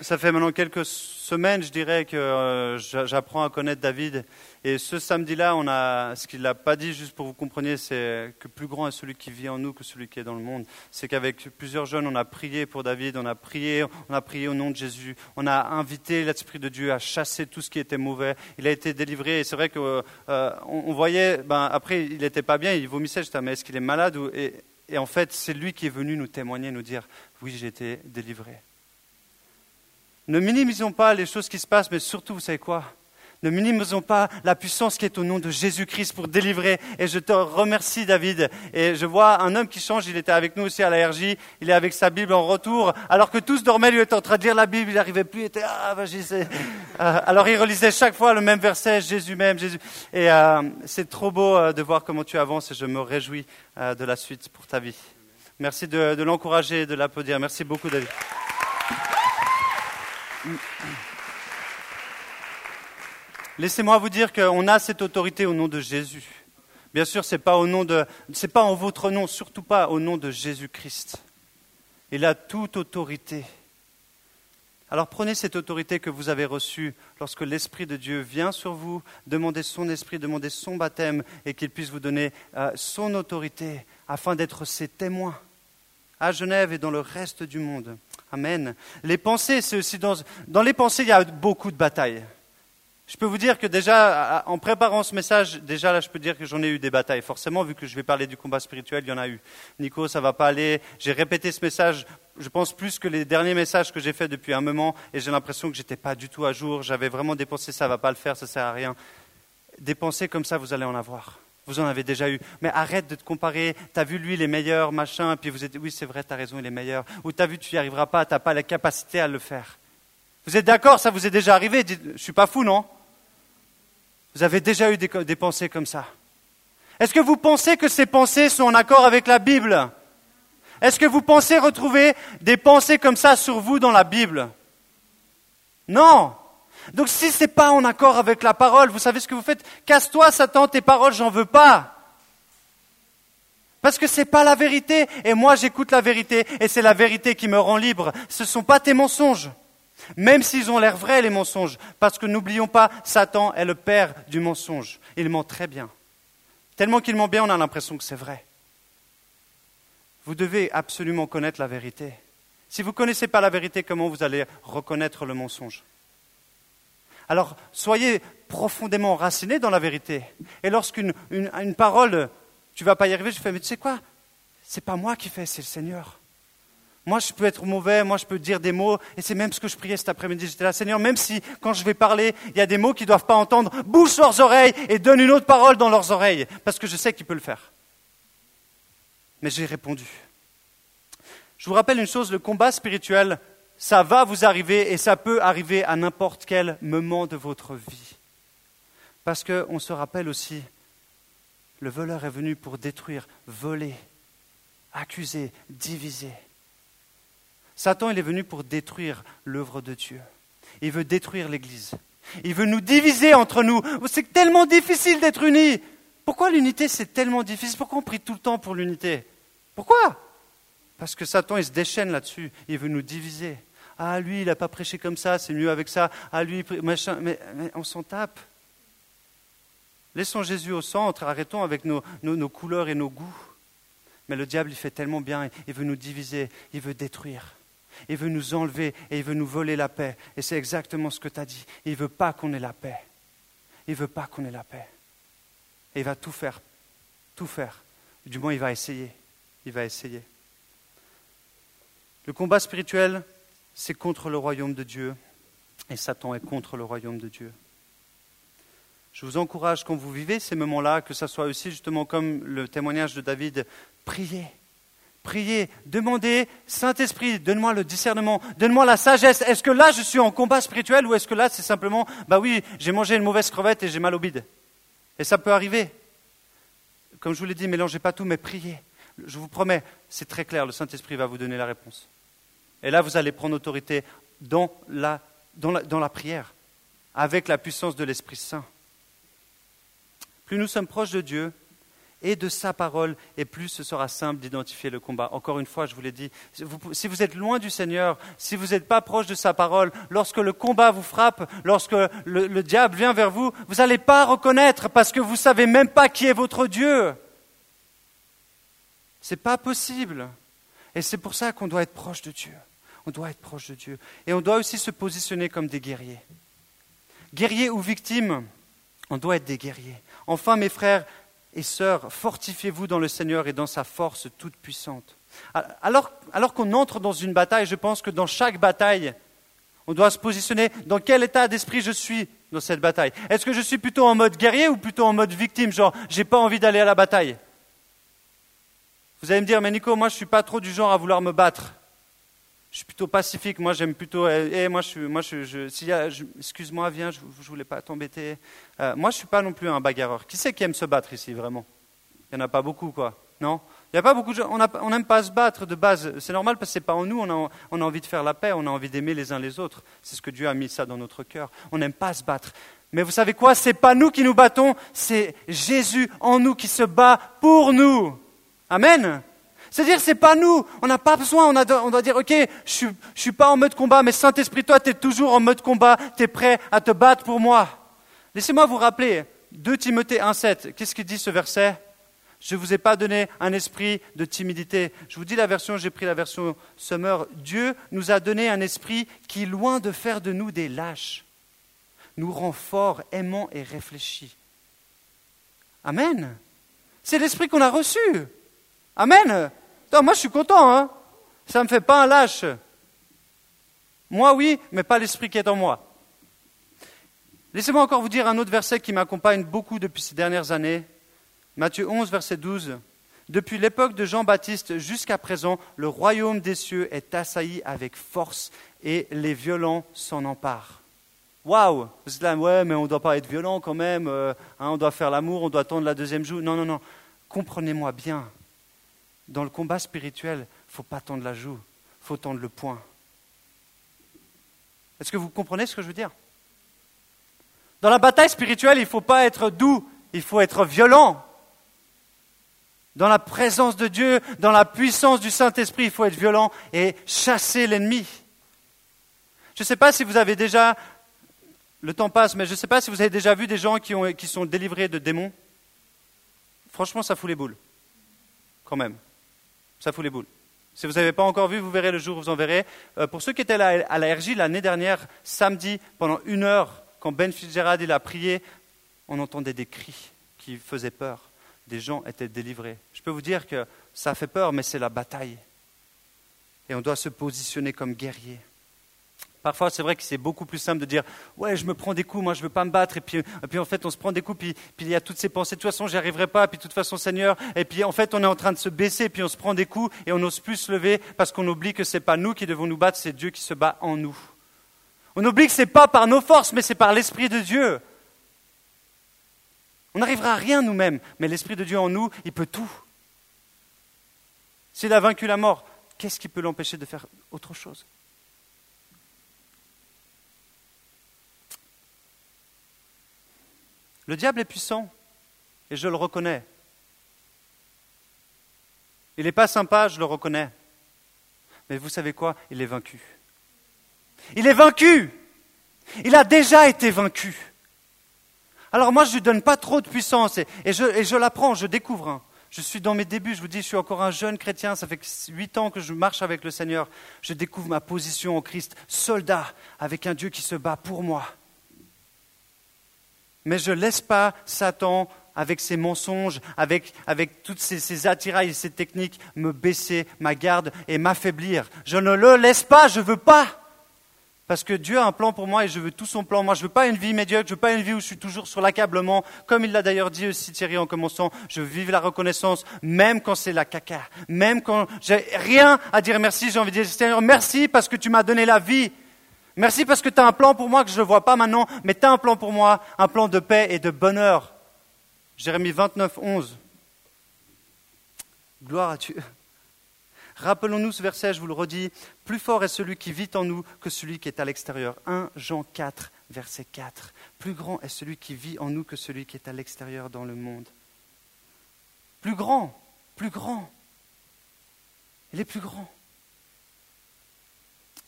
ça fait maintenant quelques semaines, je dirais que euh, j'a- j'apprends à connaître David. Et ce samedi-là, on a, ce qu'il n'a pas dit, juste pour vous compreniez, c'est que plus grand est celui qui vit en nous que celui qui est dans le monde. C'est qu'avec plusieurs jeunes, on a prié pour David, on a prié, on a prié au nom de Jésus, on a invité l'Esprit de Dieu à chasser tout ce qui était mauvais. Il a été délivré. Et c'est vrai que euh, on voyait, ben, après, il n'était pas bien, il vomissait. J'étais, mais est-ce qu'il est malade et, et en fait, c'est lui qui est venu nous témoigner, nous dire, oui, j'ai été délivré. Ne minimisons pas les choses qui se passent, mais surtout, vous savez quoi? Ne minimisons pas la puissance qui est au nom de Jésus-Christ pour délivrer. Et je te remercie, David. Et je vois un homme qui change. Il était avec nous aussi à la RJ. Il est avec sa Bible en retour. Alors que tous dormaient, lui était en train de lire la Bible. Il n'arrivait plus. Il était ah. Euh, alors il relisait chaque fois le même verset, Jésus même, Jésus. Et euh, c'est trop beau euh, de voir comment tu avances. Et je me réjouis de la suite pour ta vie. Merci de, de l'encourager, et de l'applaudir. Merci beaucoup, David. Laissez-moi vous dire qu'on a cette autorité au nom de Jésus. Bien sûr, c'est pas au nom de, c'est pas en votre nom, surtout pas au nom de Jésus-Christ. Il a toute autorité. Alors prenez cette autorité que vous avez reçue lorsque l'Esprit de Dieu vient sur vous, demandez son esprit, demandez son baptême et qu'il puisse vous donner euh, son autorité afin d'être ses témoins à Genève et dans le reste du monde. Amen. Les pensées, c'est aussi dans, dans les pensées, il y a beaucoup de batailles. Je peux vous dire que déjà, en préparant ce message, déjà là, je peux dire que j'en ai eu des batailles. Forcément, vu que je vais parler du combat spirituel, il y en a eu. Nico, ça va pas aller. J'ai répété ce message, je pense plus que les derniers messages que j'ai faits depuis un moment, et j'ai l'impression que j'étais pas du tout à jour. J'avais vraiment des pensées, ça va pas le faire, ça sert à rien. Des pensées comme ça, vous allez en avoir. Vous en avez déjà eu. Mais arrête de te comparer. T'as vu lui, il est meilleur, machin, et puis vous êtes, oui, c'est vrai, t'as raison, il est meilleur. Ou t'as vu, tu n'y arriveras pas, t'as pas la capacité à le faire. Vous êtes d'accord, ça vous est déjà arrivé Dites, Je suis pas fou, non? Vous avez déjà eu des, des pensées comme ça Est-ce que vous pensez que ces pensées sont en accord avec la Bible? Est-ce que vous pensez retrouver des pensées comme ça sur vous dans la Bible? Non Donc si ce n'est pas en accord avec la parole, vous savez ce que vous faites? Casse-toi, Satan, tes paroles, j'en veux pas. Parce que ce n'est pas la vérité, et moi j'écoute la vérité, et c'est la vérité qui me rend libre. Ce ne sont pas tes mensonges, même s'ils ont l'air vrais, les mensonges, parce que n'oublions pas, Satan est le père du mensonge. Il ment très bien. Tellement qu'il ment bien, on a l'impression que c'est vrai. Vous devez absolument connaître la vérité. Si vous ne connaissez pas la vérité, comment vous allez reconnaître le mensonge? Alors, soyez profondément enracinés dans la vérité. Et lorsqu'une une, parole, tu vas pas y arriver, je fais, mais tu sais quoi? C'est pas moi qui fais, c'est le Seigneur. Moi, je peux être mauvais, moi, je peux dire des mots, et c'est même ce que je priais cet après-midi. J'étais là, Seigneur, même si, quand je vais parler, il y a des mots qu'ils ne doivent pas entendre, bouche leurs oreilles et donne une autre parole dans leurs oreilles, parce que je sais qu'il peut le faire. Mais j'ai répondu. Je vous rappelle une chose, le combat spirituel, ça va vous arriver et ça peut arriver à n'importe quel moment de votre vie. Parce qu'on se rappelle aussi, le voleur est venu pour détruire, voler, accuser, diviser. Satan, il est venu pour détruire l'œuvre de Dieu. Il veut détruire l'Église. Il veut nous diviser entre nous. C'est tellement difficile d'être unis. Pourquoi l'unité, c'est tellement difficile? Pourquoi on prie tout le temps pour l'unité? Pourquoi? Parce que Satan, il se déchaîne là-dessus. Il veut nous diviser. Ah, lui, il n'a pas prêché comme ça, c'est mieux avec ça. Ah, lui, machin. Mais, on s'en tape. Laissons Jésus au centre, arrêtons avec nos, nos couleurs et nos goûts. Mais le diable, il fait tellement bien, il veut nous diviser, il veut détruire. Il veut nous enlever et il veut nous voler la paix. Et c'est exactement ce que tu as dit. Il ne veut pas qu'on ait la paix. Il ne veut pas qu'on ait la paix. Et il va tout faire. Tout faire. Du moins, il va essayer. Il va essayer. Le combat spirituel, c'est contre le royaume de Dieu. Et Satan est contre le royaume de Dieu. Je vous encourage, quand vous vivez ces moments-là, que ce soit aussi justement comme le témoignage de David, priez priez, demandez, Saint-Esprit, donne-moi le discernement, donne-moi la sagesse. Est-ce que là, je suis en combat spirituel ou est-ce que là, c'est simplement, bah oui, j'ai mangé une mauvaise crevette et j'ai mal au bide? Et ça peut arriver. Comme je vous l'ai dit, mélangez pas tout, mais priez. Je vous promets, c'est très clair, le Saint-Esprit va vous donner la réponse. Et là, vous allez prendre autorité dans la, dans la, dans la prière, avec la puissance de l'Esprit Saint. Plus nous sommes proches de Dieu, et de sa parole, et plus ce sera simple d'identifier le combat. Encore une fois, je vous l'ai dit, si vous êtes loin du Seigneur, si vous n'êtes pas proche de sa parole, lorsque le combat vous frappe, lorsque le, diable vient vers vous, vous n'allez pas reconnaître parce que vous ne savez même pas qui est votre Dieu. Ce n'est pas possible. Et c'est pour ça qu'on doit être proche de Dieu. On doit être proche de Dieu. Et on doit aussi se positionner comme des guerriers. Guerriers ou victimes, on doit être des guerriers. Enfin, mes frères, et sœurs, fortifiez-vous dans le Seigneur et dans sa force toute puissante. Alors, alors qu'on entre dans une bataille, je pense que dans chaque bataille, on doit se positionner dans quel état d'esprit je suis dans cette bataille. Est-ce que je suis plutôt en mode guerrier ou plutôt en mode victime, genre j'ai pas envie d'aller à la bataille? Vous allez me dire, mais Nico, moi je suis pas trop du genre à vouloir me battre. Je suis plutôt pacifique, moi j'aime plutôt. Eh, eh moi, je, moi je, excuse-moi, viens, je ne voulais pas t'embêter. Euh, moi, je suis pas non plus un bagarreur. Qui c'est qui aime se battre ici, vraiment? Il n'y en a pas beaucoup, quoi. Non? Il n'y a pas beaucoup. On n'aime pas se battre de base. C'est normal parce que ce n'est pas en nous. On a, on a envie de faire la paix, on a envie d'aimer les uns les autres. C'est ce que Dieu a mis ça dans notre cœur. On n'aime pas se battre. Mais vous savez quoi? Ce n'est pas nous qui nous battons, c'est Jésus en nous qui se bat pour nous. Amen? C'est-à-dire, c'est pas nous. On n'a pas besoin. On, doit dire, OK, je suis pas en mode combat, mais Saint-Esprit, toi, tu es toujours en mode combat. Tu es prêt à te battre pour moi. Laissez-moi vous rappeler 2 Timothée 1,7. Qu'est-ce qu'il dit ce verset? Je ne vous ai pas donné un esprit de timidité. Je vous dis la version, j'ai pris la version Summer. Dieu nous a donné un esprit qui, loin de faire de nous des lâches, nous rend forts, aimants et réfléchis. Amen. C'est l'esprit qu'on a reçu. Amen. Moi, je suis content. Hein. Ça ne me fait pas un lâche. Moi, oui, mais pas l'esprit qui est en moi. Laissez-moi encore vous dire un autre verset qui m'accompagne beaucoup depuis ces dernières années. Matthieu 11, verset 12. Depuis l'époque de Jean-Baptiste jusqu'à présent, le royaume des cieux est assailli avec force et les violents s'en emparent. Waouh Vous ouais, mais on ne doit pas être violent quand même, euh, hein, on doit faire l'amour, on doit attendre la deuxième joue. Non, non, non. Comprenez-moi bien. Dans le combat spirituel, il ne faut pas tendre la joue, il faut tendre le poing. Est-ce que vous comprenez ce que je veux dire? Dans la bataille spirituelle, il ne faut pas être doux, il faut être violent. Dans la présence de Dieu, dans la puissance du Saint-Esprit, il faut être violent et chasser l'ennemi. Je ne sais pas si vous avez déjà, le temps passe, mais je ne sais pas si vous avez déjà vu des gens qui, ont, qui sont délivrés de démons. Franchement, ça fout les boules. Quand même. Ça fout les boules. Si vous n'avez pas encore vu, vous verrez le jour où vous en verrez. Euh, pour ceux qui étaient à la RJ l'année dernière, samedi, pendant une heure, quand Ben Fitzgerald il a prié, on entendait des cris qui faisaient peur. Des gens étaient délivrés. Je peux vous dire que ça fait peur, mais c'est la bataille. Et on doit se positionner comme guerrier. Parfois, c'est vrai que c'est beaucoup plus simple de dire Ouais, je me prends des coups, moi je ne veux pas me battre. Et puis, en fait, on se prend des coups, puis, puis il y a toutes ces pensées De toute façon, j'y arriverai pas. Puis de toute façon, Seigneur. Et puis en fait, on est en train de se baisser, puis on se prend des coups et on n'ose plus se lever parce qu'on oublie que ce n'est pas nous qui devons nous battre, c'est Dieu qui se bat en nous. On oublie que ce n'est pas par nos forces, mais c'est par l'Esprit de Dieu. On n'arrivera à rien nous-mêmes, mais l'Esprit de Dieu en nous, il peut tout. S'il a vaincu la mort, qu'est-ce qui peut l'empêcher de faire autre chose? Le diable est puissant, et je le reconnais. Il n'est pas sympa, je le reconnais. Mais vous savez quoi? Il est vaincu. Il est vaincu. Il a déjà été vaincu. Alors moi, je ne lui donne pas trop de puissance et, je, l'apprends, je découvre. Hein. Je suis dans mes débuts, je vous dis, je suis encore un jeune chrétien, ça fait huit ans que je marche avec le Seigneur. Je découvre ma position en Christ, soldat, avec un Dieu qui se bat pour moi mais je ne laisse pas Satan, avec ses mensonges, avec, avec toutes ses, attirails et ses techniques, me baisser ma garde et m'affaiblir. Je ne le laisse pas, je ne veux pas. Parce que Dieu a un plan pour moi et je veux tout son plan. Moi, je ne veux pas une vie médiocre, je ne veux pas une vie où je suis toujours sur l'accablement. Comme il l'a d'ailleurs dit aussi Thierry en commençant, je vivre la reconnaissance, même quand c'est la caca, même quand j'ai rien à dire merci, j'ai envie de dire Seigneur, merci parce que tu m'as donné la vie. Merci parce que tu as un plan pour moi que je ne vois pas maintenant, mais tu as un plan pour moi, un plan de paix et de bonheur. Jérémie 29, 11. Gloire à Dieu. Rappelons-nous ce verset, je vous le redis, plus fort est celui qui vit en nous que celui qui est à l'extérieur. 1 Jean 4, verset 4. Plus grand est celui qui vit en nous que celui qui est à l'extérieur dans le monde. Plus grand, plus grand. Il est plus grand.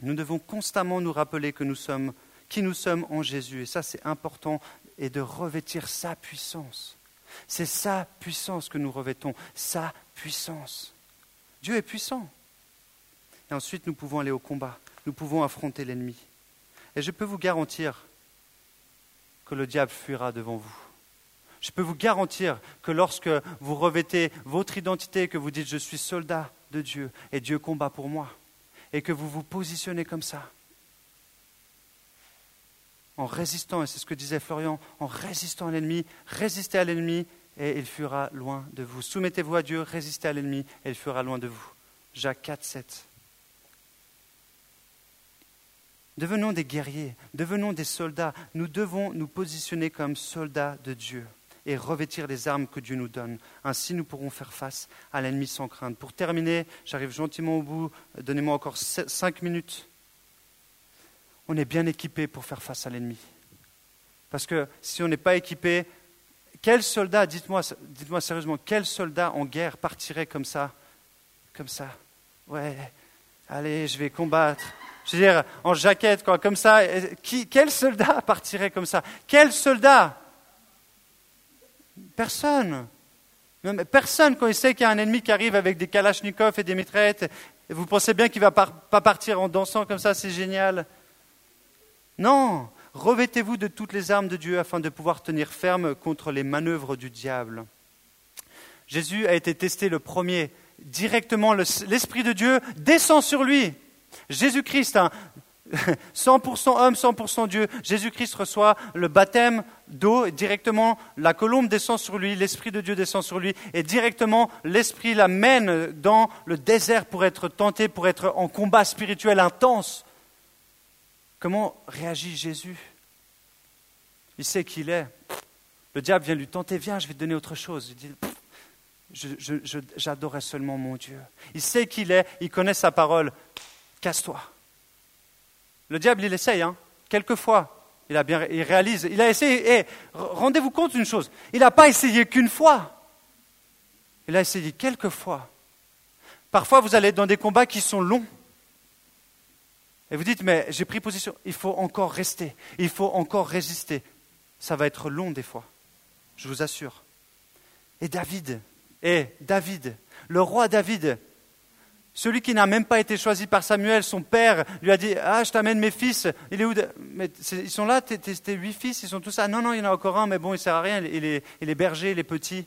Nous devons constamment nous rappeler que nous sommes, qui nous sommes en Jésus. Et ça, c'est important, et de revêtir sa puissance. C'est sa puissance que nous revêtons, sa puissance. Dieu est puissant. Et ensuite, nous pouvons aller au combat. Nous pouvons affronter l'ennemi. Et je peux vous garantir que le diable fuira devant vous. Je peux vous garantir que lorsque vous revêtez votre identité, que vous dites je suis soldat de Dieu et Dieu combat pour moi, et que vous vous positionnez comme ça, en résistant, et c'est ce que disait Florian, en résistant à l'ennemi, résistez à l'ennemi et il fuira loin de vous. Soumettez-vous à Dieu, résistez à l'ennemi et il fuira loin de vous. Jacques 4, 7. Devenons des guerriers, devenons des soldats. Nous devons nous positionner comme soldats de Dieu et revêtir les armes que Dieu nous donne. Ainsi, nous pourrons faire face à l'ennemi sans crainte. Pour terminer, j'arrive gentiment au bout. Donnez-moi encore cinq minutes. On est bien équipé pour faire face à l'ennemi. Parce que si on n'est pas équipé, quel soldat, dites-moi dites sérieusement, quel soldat en guerre partirait comme ça Comme ça? Ouais, allez, je vais combattre. Je veux dire, en jaquette, quoi, comme ça. Qui, quel soldat partirait comme ça? Quel soldat? Personne. Personne, quand il sait qu'il y a un ennemi qui arrive avec des kalachnikovs et des mitraillettes, vous pensez bien qu'il ne va pas partir en dansant comme ça, c'est génial. Non, revêtez-vous de toutes les armes de Dieu afin de pouvoir tenir ferme contre les manœuvres du diable. Jésus a été testé le premier. Directement, l'Esprit de Dieu descend sur lui. Jésus-Christ, hein, 100% homme, 100% Dieu. Jésus-Christ reçoit le baptême d'eau directement, la colombe descend sur lui, l'Esprit de Dieu descend sur lui, et directement l'Esprit l'amène dans le désert pour être tenté, pour être en combat spirituel intense. Comment réagit Jésus? Il sait qui il est. Le diable vient lui tenter, viens, je vais te donner autre chose. Il dit, j'adorais seulement mon Dieu. Il sait qui il est, il connaît sa parole. Casse-toi. Le diable, il essaye, hein, quelquefois. Il, a bien, il réalise, il a essayé. Et rendez-vous compte d'une chose, il n'a pas essayé qu'une fois. Il a essayé quelques fois. Parfois, vous allez dans des combats qui sont longs. Et vous dites, mais j'ai pris position. Il faut encore rester. Il faut encore résister. Ça va être long des fois. Je vous assure. Et David, et David, le roi David, celui qui n'a même pas été choisi par Samuel, son père, lui a dit Ah, je t'amène mes fils. Il est où mais Ils sont là, tes, huit fils, ils sont tous là. Non, non, il y en a encore un, mais bon, il ne sert à rien, il est, il est berger, il est petit.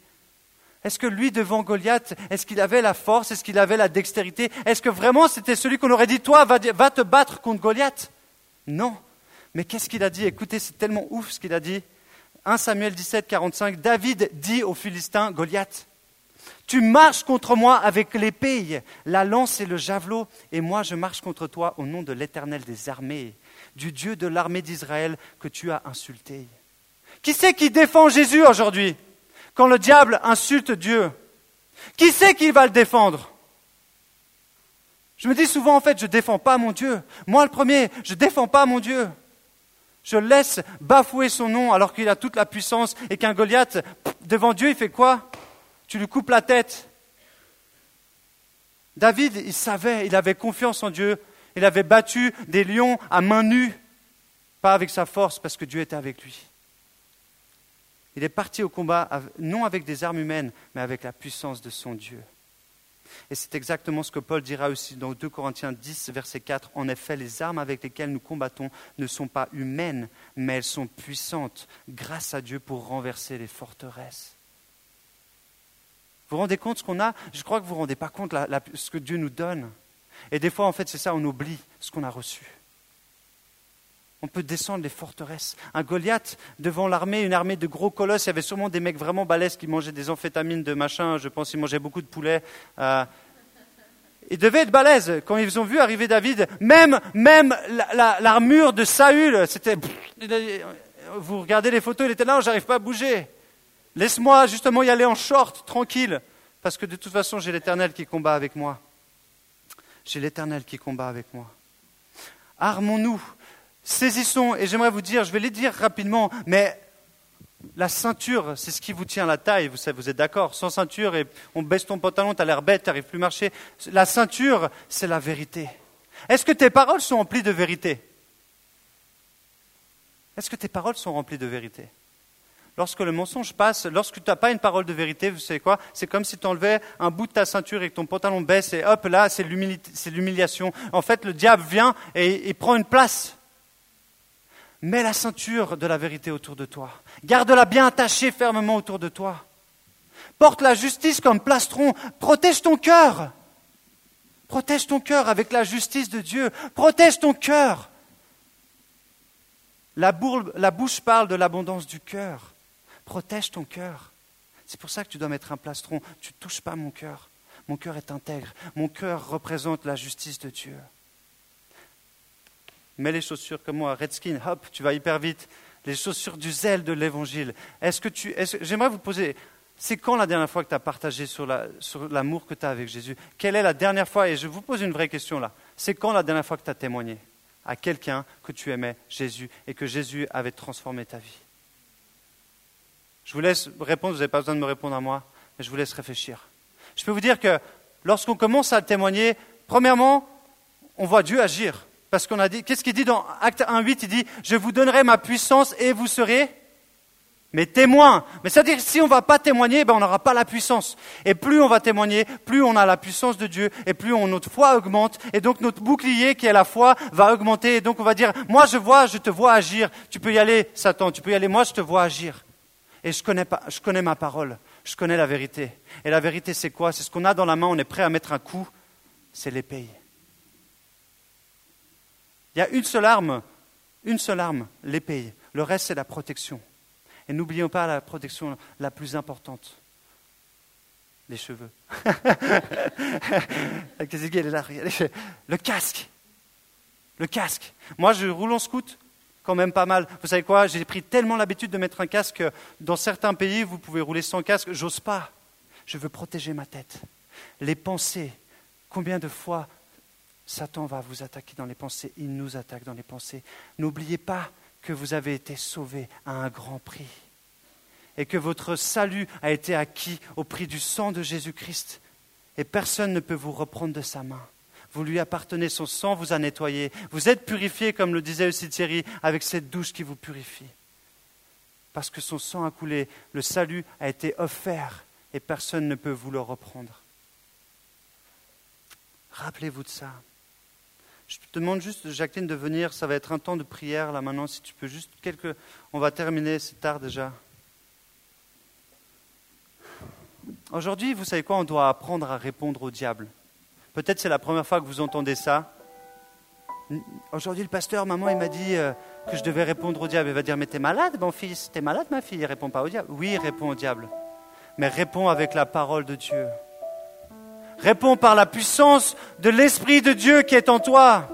Est-ce que lui, devant Goliath, est-ce qu'il avait la force Est-ce qu'il avait la dextérité? Est-ce que vraiment c'était celui qu'on aurait dit Toi, va, va te battre contre Goliath? Non. Mais qu'est-ce qu'il a dit? Écoutez, c'est tellement ouf ce qu'il a dit. 1 Samuel 17, 45, David dit aux Philistins Goliath, tu marches contre moi avec l'épée, la lance et le javelot, et moi je marche contre toi au nom de l'Éternel des armées, du Dieu de l'armée d'Israël que tu as insulté. Qui c'est qui défend Jésus aujourd'hui quand le diable insulte Dieu? Qui c'est qui va le défendre? Je me dis souvent en fait, je ne défends pas mon Dieu. Moi le premier, je ne défends pas mon Dieu. Je laisse bafouer son nom alors qu'il a toute la puissance et qu'un Goliath, devant Dieu, il fait quoi? Tu lui coupes la tête. David, il savait, il avait confiance en Dieu. Il avait battu des lions à main nue, pas avec sa force, parce que Dieu était avec lui. Il est parti au combat, non avec des armes humaines, mais avec la puissance de son Dieu. Et c'est exactement ce que Paul dira aussi dans 2 Corinthiens 10, verset 4. En effet, les armes avec lesquelles nous combattons ne sont pas humaines, mais elles sont puissantes, grâce à Dieu, pour renverser les forteresses. Vous vous rendez compte ce qu'on a? Je crois que vous ne vous rendez pas compte de ce que Dieu nous donne. Et des fois, en fait, c'est ça, on oublie ce qu'on a reçu. On peut descendre les forteresses. Un Goliath, devant l'armée, une armée de gros colosses, il y avait sûrement des mecs vraiment balèzes qui mangeaient des amphétamines de machin, je pense qu'ils mangeaient beaucoup de poulet. Euh, ils devaient être balèzes quand ils ont vu arriver David. Même, même l'armure de Saül, c'était. Vous regardez les photos, il était là, j'arrive pas à bouger. Laisse-moi justement y aller en short, tranquille, parce que de toute façon, j'ai l'Éternel qui combat avec moi. J'ai l'Éternel qui combat avec moi. Armons-nous, saisissons, et j'aimerais vous dire, je vais les dire rapidement, mais la ceinture, c'est ce qui vous tient la taille, vous, vous êtes d'accord Sans ceinture, et on baisse ton pantalon, tu as l'air bête, tu n'arrives plus à marcher. La ceinture, c'est la vérité. Est-ce que tes paroles sont remplies de vérité? Est-ce que tes paroles sont remplies de vérité? Lorsque le mensonge passe, lorsque tu n'as pas une parole de vérité, vous savez quoi? C'est comme si tu enlevais un bout de ta ceinture et que ton pantalon baisse et hop, là, c'est l'humiliation. En fait, le diable vient et il prend une place. Mets la ceinture de la vérité autour de toi. Garde-la bien attachée fermement autour de toi. Porte la justice comme plastron. Protège ton cœur. Protège ton cœur avec la justice de Dieu. Protège ton cœur. La, la bouche parle de l'abondance du cœur. Protège ton cœur. C'est pour ça que tu dois mettre un plastron. Tu ne touches pas mon cœur. Mon cœur est intègre. Mon cœur représente la justice de Dieu. Mets les chaussures comme moi, Redskin, hop, tu vas hyper vite. Les chaussures du zèle de l'évangile. Est-ce que tu. J'aimerais vous poser. C'est quand la dernière fois que tu as partagé sur l'amour que tu as avec Jésus? Quelle est la dernière fois? Et je vous pose une vraie question là. C'est quand la dernière fois que tu as témoigné à quelqu'un que tu aimais, Jésus, et que Jésus avait transformé ta vie? Je vous laisse répondre, vous n'avez pas besoin de me répondre à moi, mais je vous laisse réfléchir. Je peux vous dire que lorsqu'on commence à témoigner, premièrement, on voit Dieu agir. Parce qu'on a dit, qu'est-ce qu'il dit dans Acte 1.8 Il dit, je vous donnerai ma puissance et vous serez mes témoins. Mais c'est-à-dire que si on ne va pas témoigner, ben on n'aura pas la puissance. Et plus on va témoigner, plus on a la puissance de Dieu, et plus notre foi augmente, et donc notre bouclier qui est la foi va augmenter, et donc on va dire, moi je vois, je te vois agir, tu peux y aller Satan, tu peux y aller, moi je te vois agir. Et je connais, pas, je connais ma parole, je connais la vérité. Et la vérité, c'est quoi? C'est ce qu'on a dans la main, on est prêt à mettre un coup, c'est l'épée. Il y a une seule arme, une seule arme, l'épée. Le reste, c'est la protection. Et n'oublions pas la protection la plus importante, les cheveux. Le casque. Le casque. Moi, je roule en scout quand même pas mal. Vous savez quoi? J'ai pris tellement l'habitude de mettre un casque. Dans certains pays, vous pouvez rouler sans casque. J'ose pas. Je veux protéger ma tête. Les pensées. Combien de fois Satan va vous attaquer dans les pensées? Il nous attaque dans les pensées. N'oubliez pas que vous avez été sauvés à un grand prix et que votre salut a été acquis au prix du sang de Jésus-Christ et personne ne peut vous reprendre de sa main. Vous lui appartenez, son sang vous a nettoyé. Vous êtes purifié, comme le disait aussi Thierry, avec cette douche qui vous purifie. Parce que son sang a coulé, le salut a été offert et personne ne peut vous le reprendre. Rappelez-vous de ça. Je te demande juste, Jacqueline, de venir. Ça va être un temps de prière là maintenant. Si tu peux juste quelques. On va terminer, c'est tard déjà. Aujourd'hui, vous savez quoi? On doit apprendre à répondre au diable. Peut-être c'est la première fois que vous entendez ça. Aujourd'hui, le pasteur, maman, il m'a dit euh, que je devais répondre au diable. Il va dire Mais t'es malade, mon fils T'es malade, ma fille Il répond pas au diable. Oui, il répond au diable. Mais réponds avec la parole de Dieu. Réponds par la puissance de l'Esprit de Dieu qui est en toi.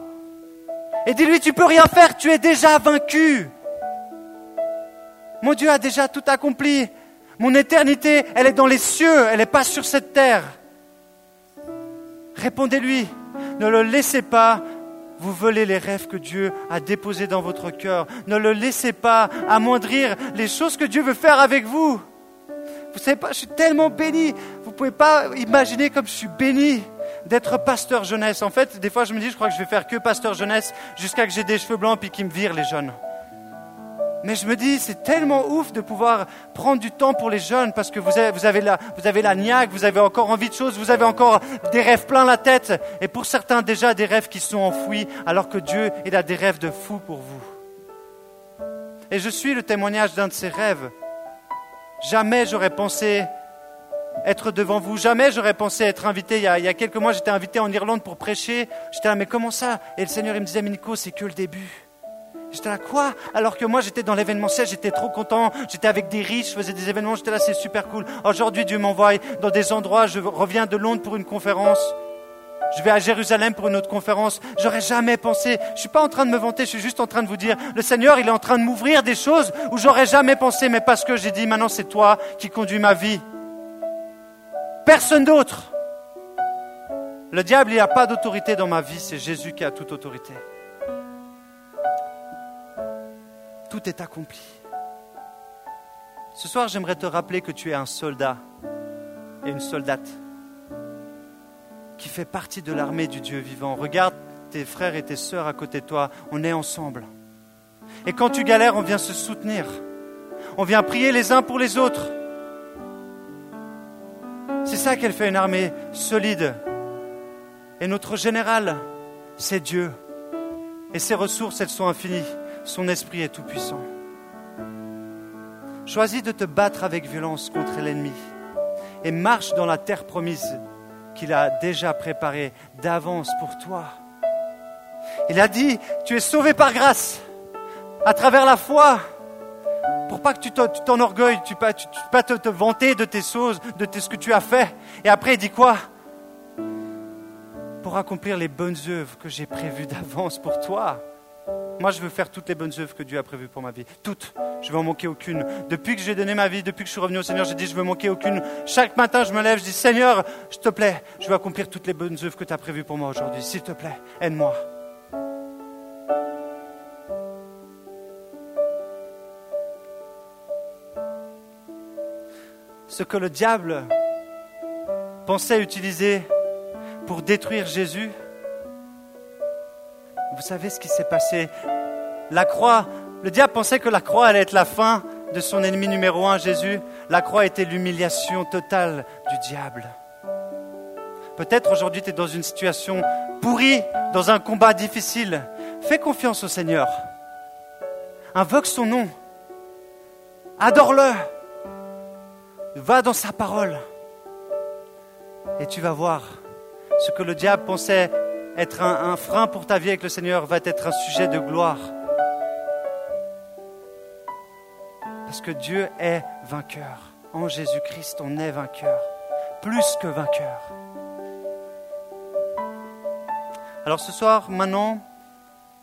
Et dis-lui, tu peux rien faire, tu es déjà vaincu. Mon Dieu a déjà tout accompli. Mon éternité, elle est dans les cieux, elle n'est pas sur cette terre. Répondez-lui. Ne le laissez pas vous voler les rêves que Dieu a déposés dans votre cœur. Ne le laissez pas amoindrir les choses que Dieu veut faire avec vous. Vous savez pas, je suis tellement béni. Vous pouvez pas imaginer comme je suis béni d'être pasteur jeunesse. En fait, des fois, je me dis, je crois que je vais faire que pasteur jeunesse jusqu'à que j'ai des cheveux blancs puis qu'ils me virent les jeunes. Mais je me dis, c'est tellement ouf de pouvoir prendre du temps pour les jeunes parce que vous avez, vous avez, la, vous avez la niaque, vous avez encore envie de choses, vous avez encore des rêves plein la tête. Et pour certains, déjà des rêves qui sont enfouis, alors que Dieu, il a des rêves de fou pour vous. Et je suis le témoignage d'un de ces rêves. Jamais j'aurais pensé être devant vous. Jamais j'aurais pensé être invité. Il y, a, quelques mois, j'étais invité en Irlande pour prêcher. J'étais là, mais comment ça? Et le Seigneur, il me disait, mais Nico, c'est que le début. J'étais là, quoi? Alors que moi, j'étais dans l'événementiel, j'étais trop content. J'étais avec des riches, je faisais des événements, j'étais là, c'est super cool. Aujourd'hui, Dieu m'envoie dans des endroits. Je reviens de Londres pour une conférence. Je vais à Jérusalem pour une autre conférence. J'aurais jamais pensé. Je suis pas en train de me vanter, je suis juste en train de vous dire, le Seigneur, il est en train de m'ouvrir des choses où j'aurais jamais pensé, mais parce que j'ai dit, maintenant c'est toi qui conduis ma vie. Personne d'autre. Le diable, il n'a pas d'autorité dans ma vie, c'est Jésus qui a toute autorité. Tout est accompli. Ce soir, j'aimerais te rappeler que tu es un soldat et une soldate qui fait partie de l'armée du Dieu vivant. Regarde tes frères et tes sœurs à côté de toi, on est ensemble. Et quand tu galères, on vient se soutenir. On vient prier les uns pour les autres. C'est ça qu'elle fait une armée solide. Et notre général, c'est Dieu. Et ses ressources, elles sont infinies. Son esprit est tout-puissant. Choisis de te battre avec violence contre l'ennemi et marche dans la terre promise qu'il a déjà préparé d'avance pour toi. Il a dit, tu es sauvé par grâce, à travers la foi, pour pas que tu t'enorgueilles, tu ne pas, pas te, te, vanter de tes choses, de ce que tu as fait. Et après, il dit quoi? Pour accomplir les bonnes œuvres que j'ai prévues d'avance pour toi. Moi, je veux faire toutes les bonnes œuvres que Dieu a prévues pour ma vie. Toutes. Je veux en manquer aucune. Depuis que j'ai donné ma vie, depuis que je suis revenu au Seigneur, j'ai dit, je veux manquer aucune. Chaque matin, je me lève, je dis, Seigneur, je te plaît, je veux accomplir toutes les bonnes œuvres que tu as prévues pour moi aujourd'hui. S'il te plaît, aide-moi. Ce que le diable pensait utiliser pour détruire Jésus, vous savez ce qui s'est passé La croix, le diable pensait que la croix allait être la fin de son ennemi numéro un, Jésus. La croix était l'humiliation totale du diable. Peut-être aujourd'hui tu es dans une situation pourrie, dans un combat difficile. Fais confiance au Seigneur. Invoque son nom. Adore-le. Va dans sa parole. Et tu vas voir ce que le diable pensait être un, frein pour ta vie avec le Seigneur va être un sujet de gloire. Parce que Dieu est vainqueur. En Jésus-Christ, on est vainqueur. Plus que vainqueur. Alors ce soir, maintenant,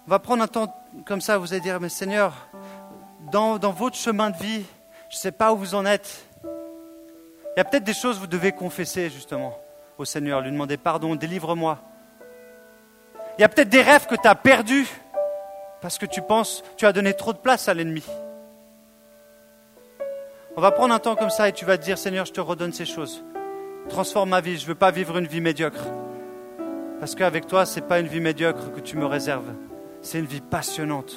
on va prendre un temps comme ça. Vous allez dire, mais Seigneur, dans, dans votre chemin de vie, je ne sais pas où vous en êtes. Il y a peut-être des choses que vous devez confesser justement au Seigneur, lui demander pardon, délivre-moi. Il y a peut-être des rêves que tu as perdus parce que tu penses, tu as donné trop de place à l'ennemi. On va prendre un temps comme ça et tu vas te dire, Seigneur, je te redonne ces choses. Transforme ma vie, je ne veux pas vivre une vie médiocre. Parce qu'avec toi, ce n'est pas une vie médiocre que tu me réserves, c'est une vie passionnante,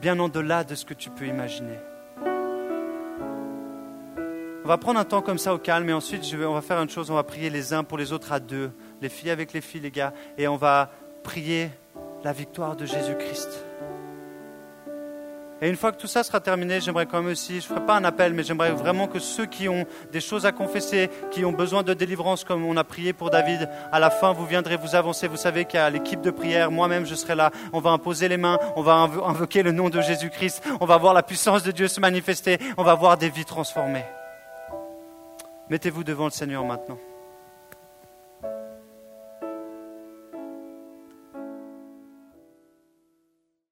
bien au-delà de ce que tu peux imaginer. On va prendre un temps comme ça au calme et ensuite on va faire une chose, on va prier les uns pour les autres à deux, les filles avec les filles, les gars, et on va prier la victoire de Jésus-Christ. Et une fois que tout ça sera terminé, j'aimerais quand même aussi, je ne ferai pas un appel, mais j'aimerais vraiment que ceux qui ont des choses à confesser, qui ont besoin de délivrance, comme on a prié pour David, à la fin, vous viendrez vous avancer. Vous savez qu'il y a l'équipe de prière, moi-même, je serai là. On va imposer les mains, on va invoquer le nom de Jésus-Christ, on va voir la puissance de Dieu se manifester, on va voir des vies transformées. Mettez-vous devant le Seigneur maintenant.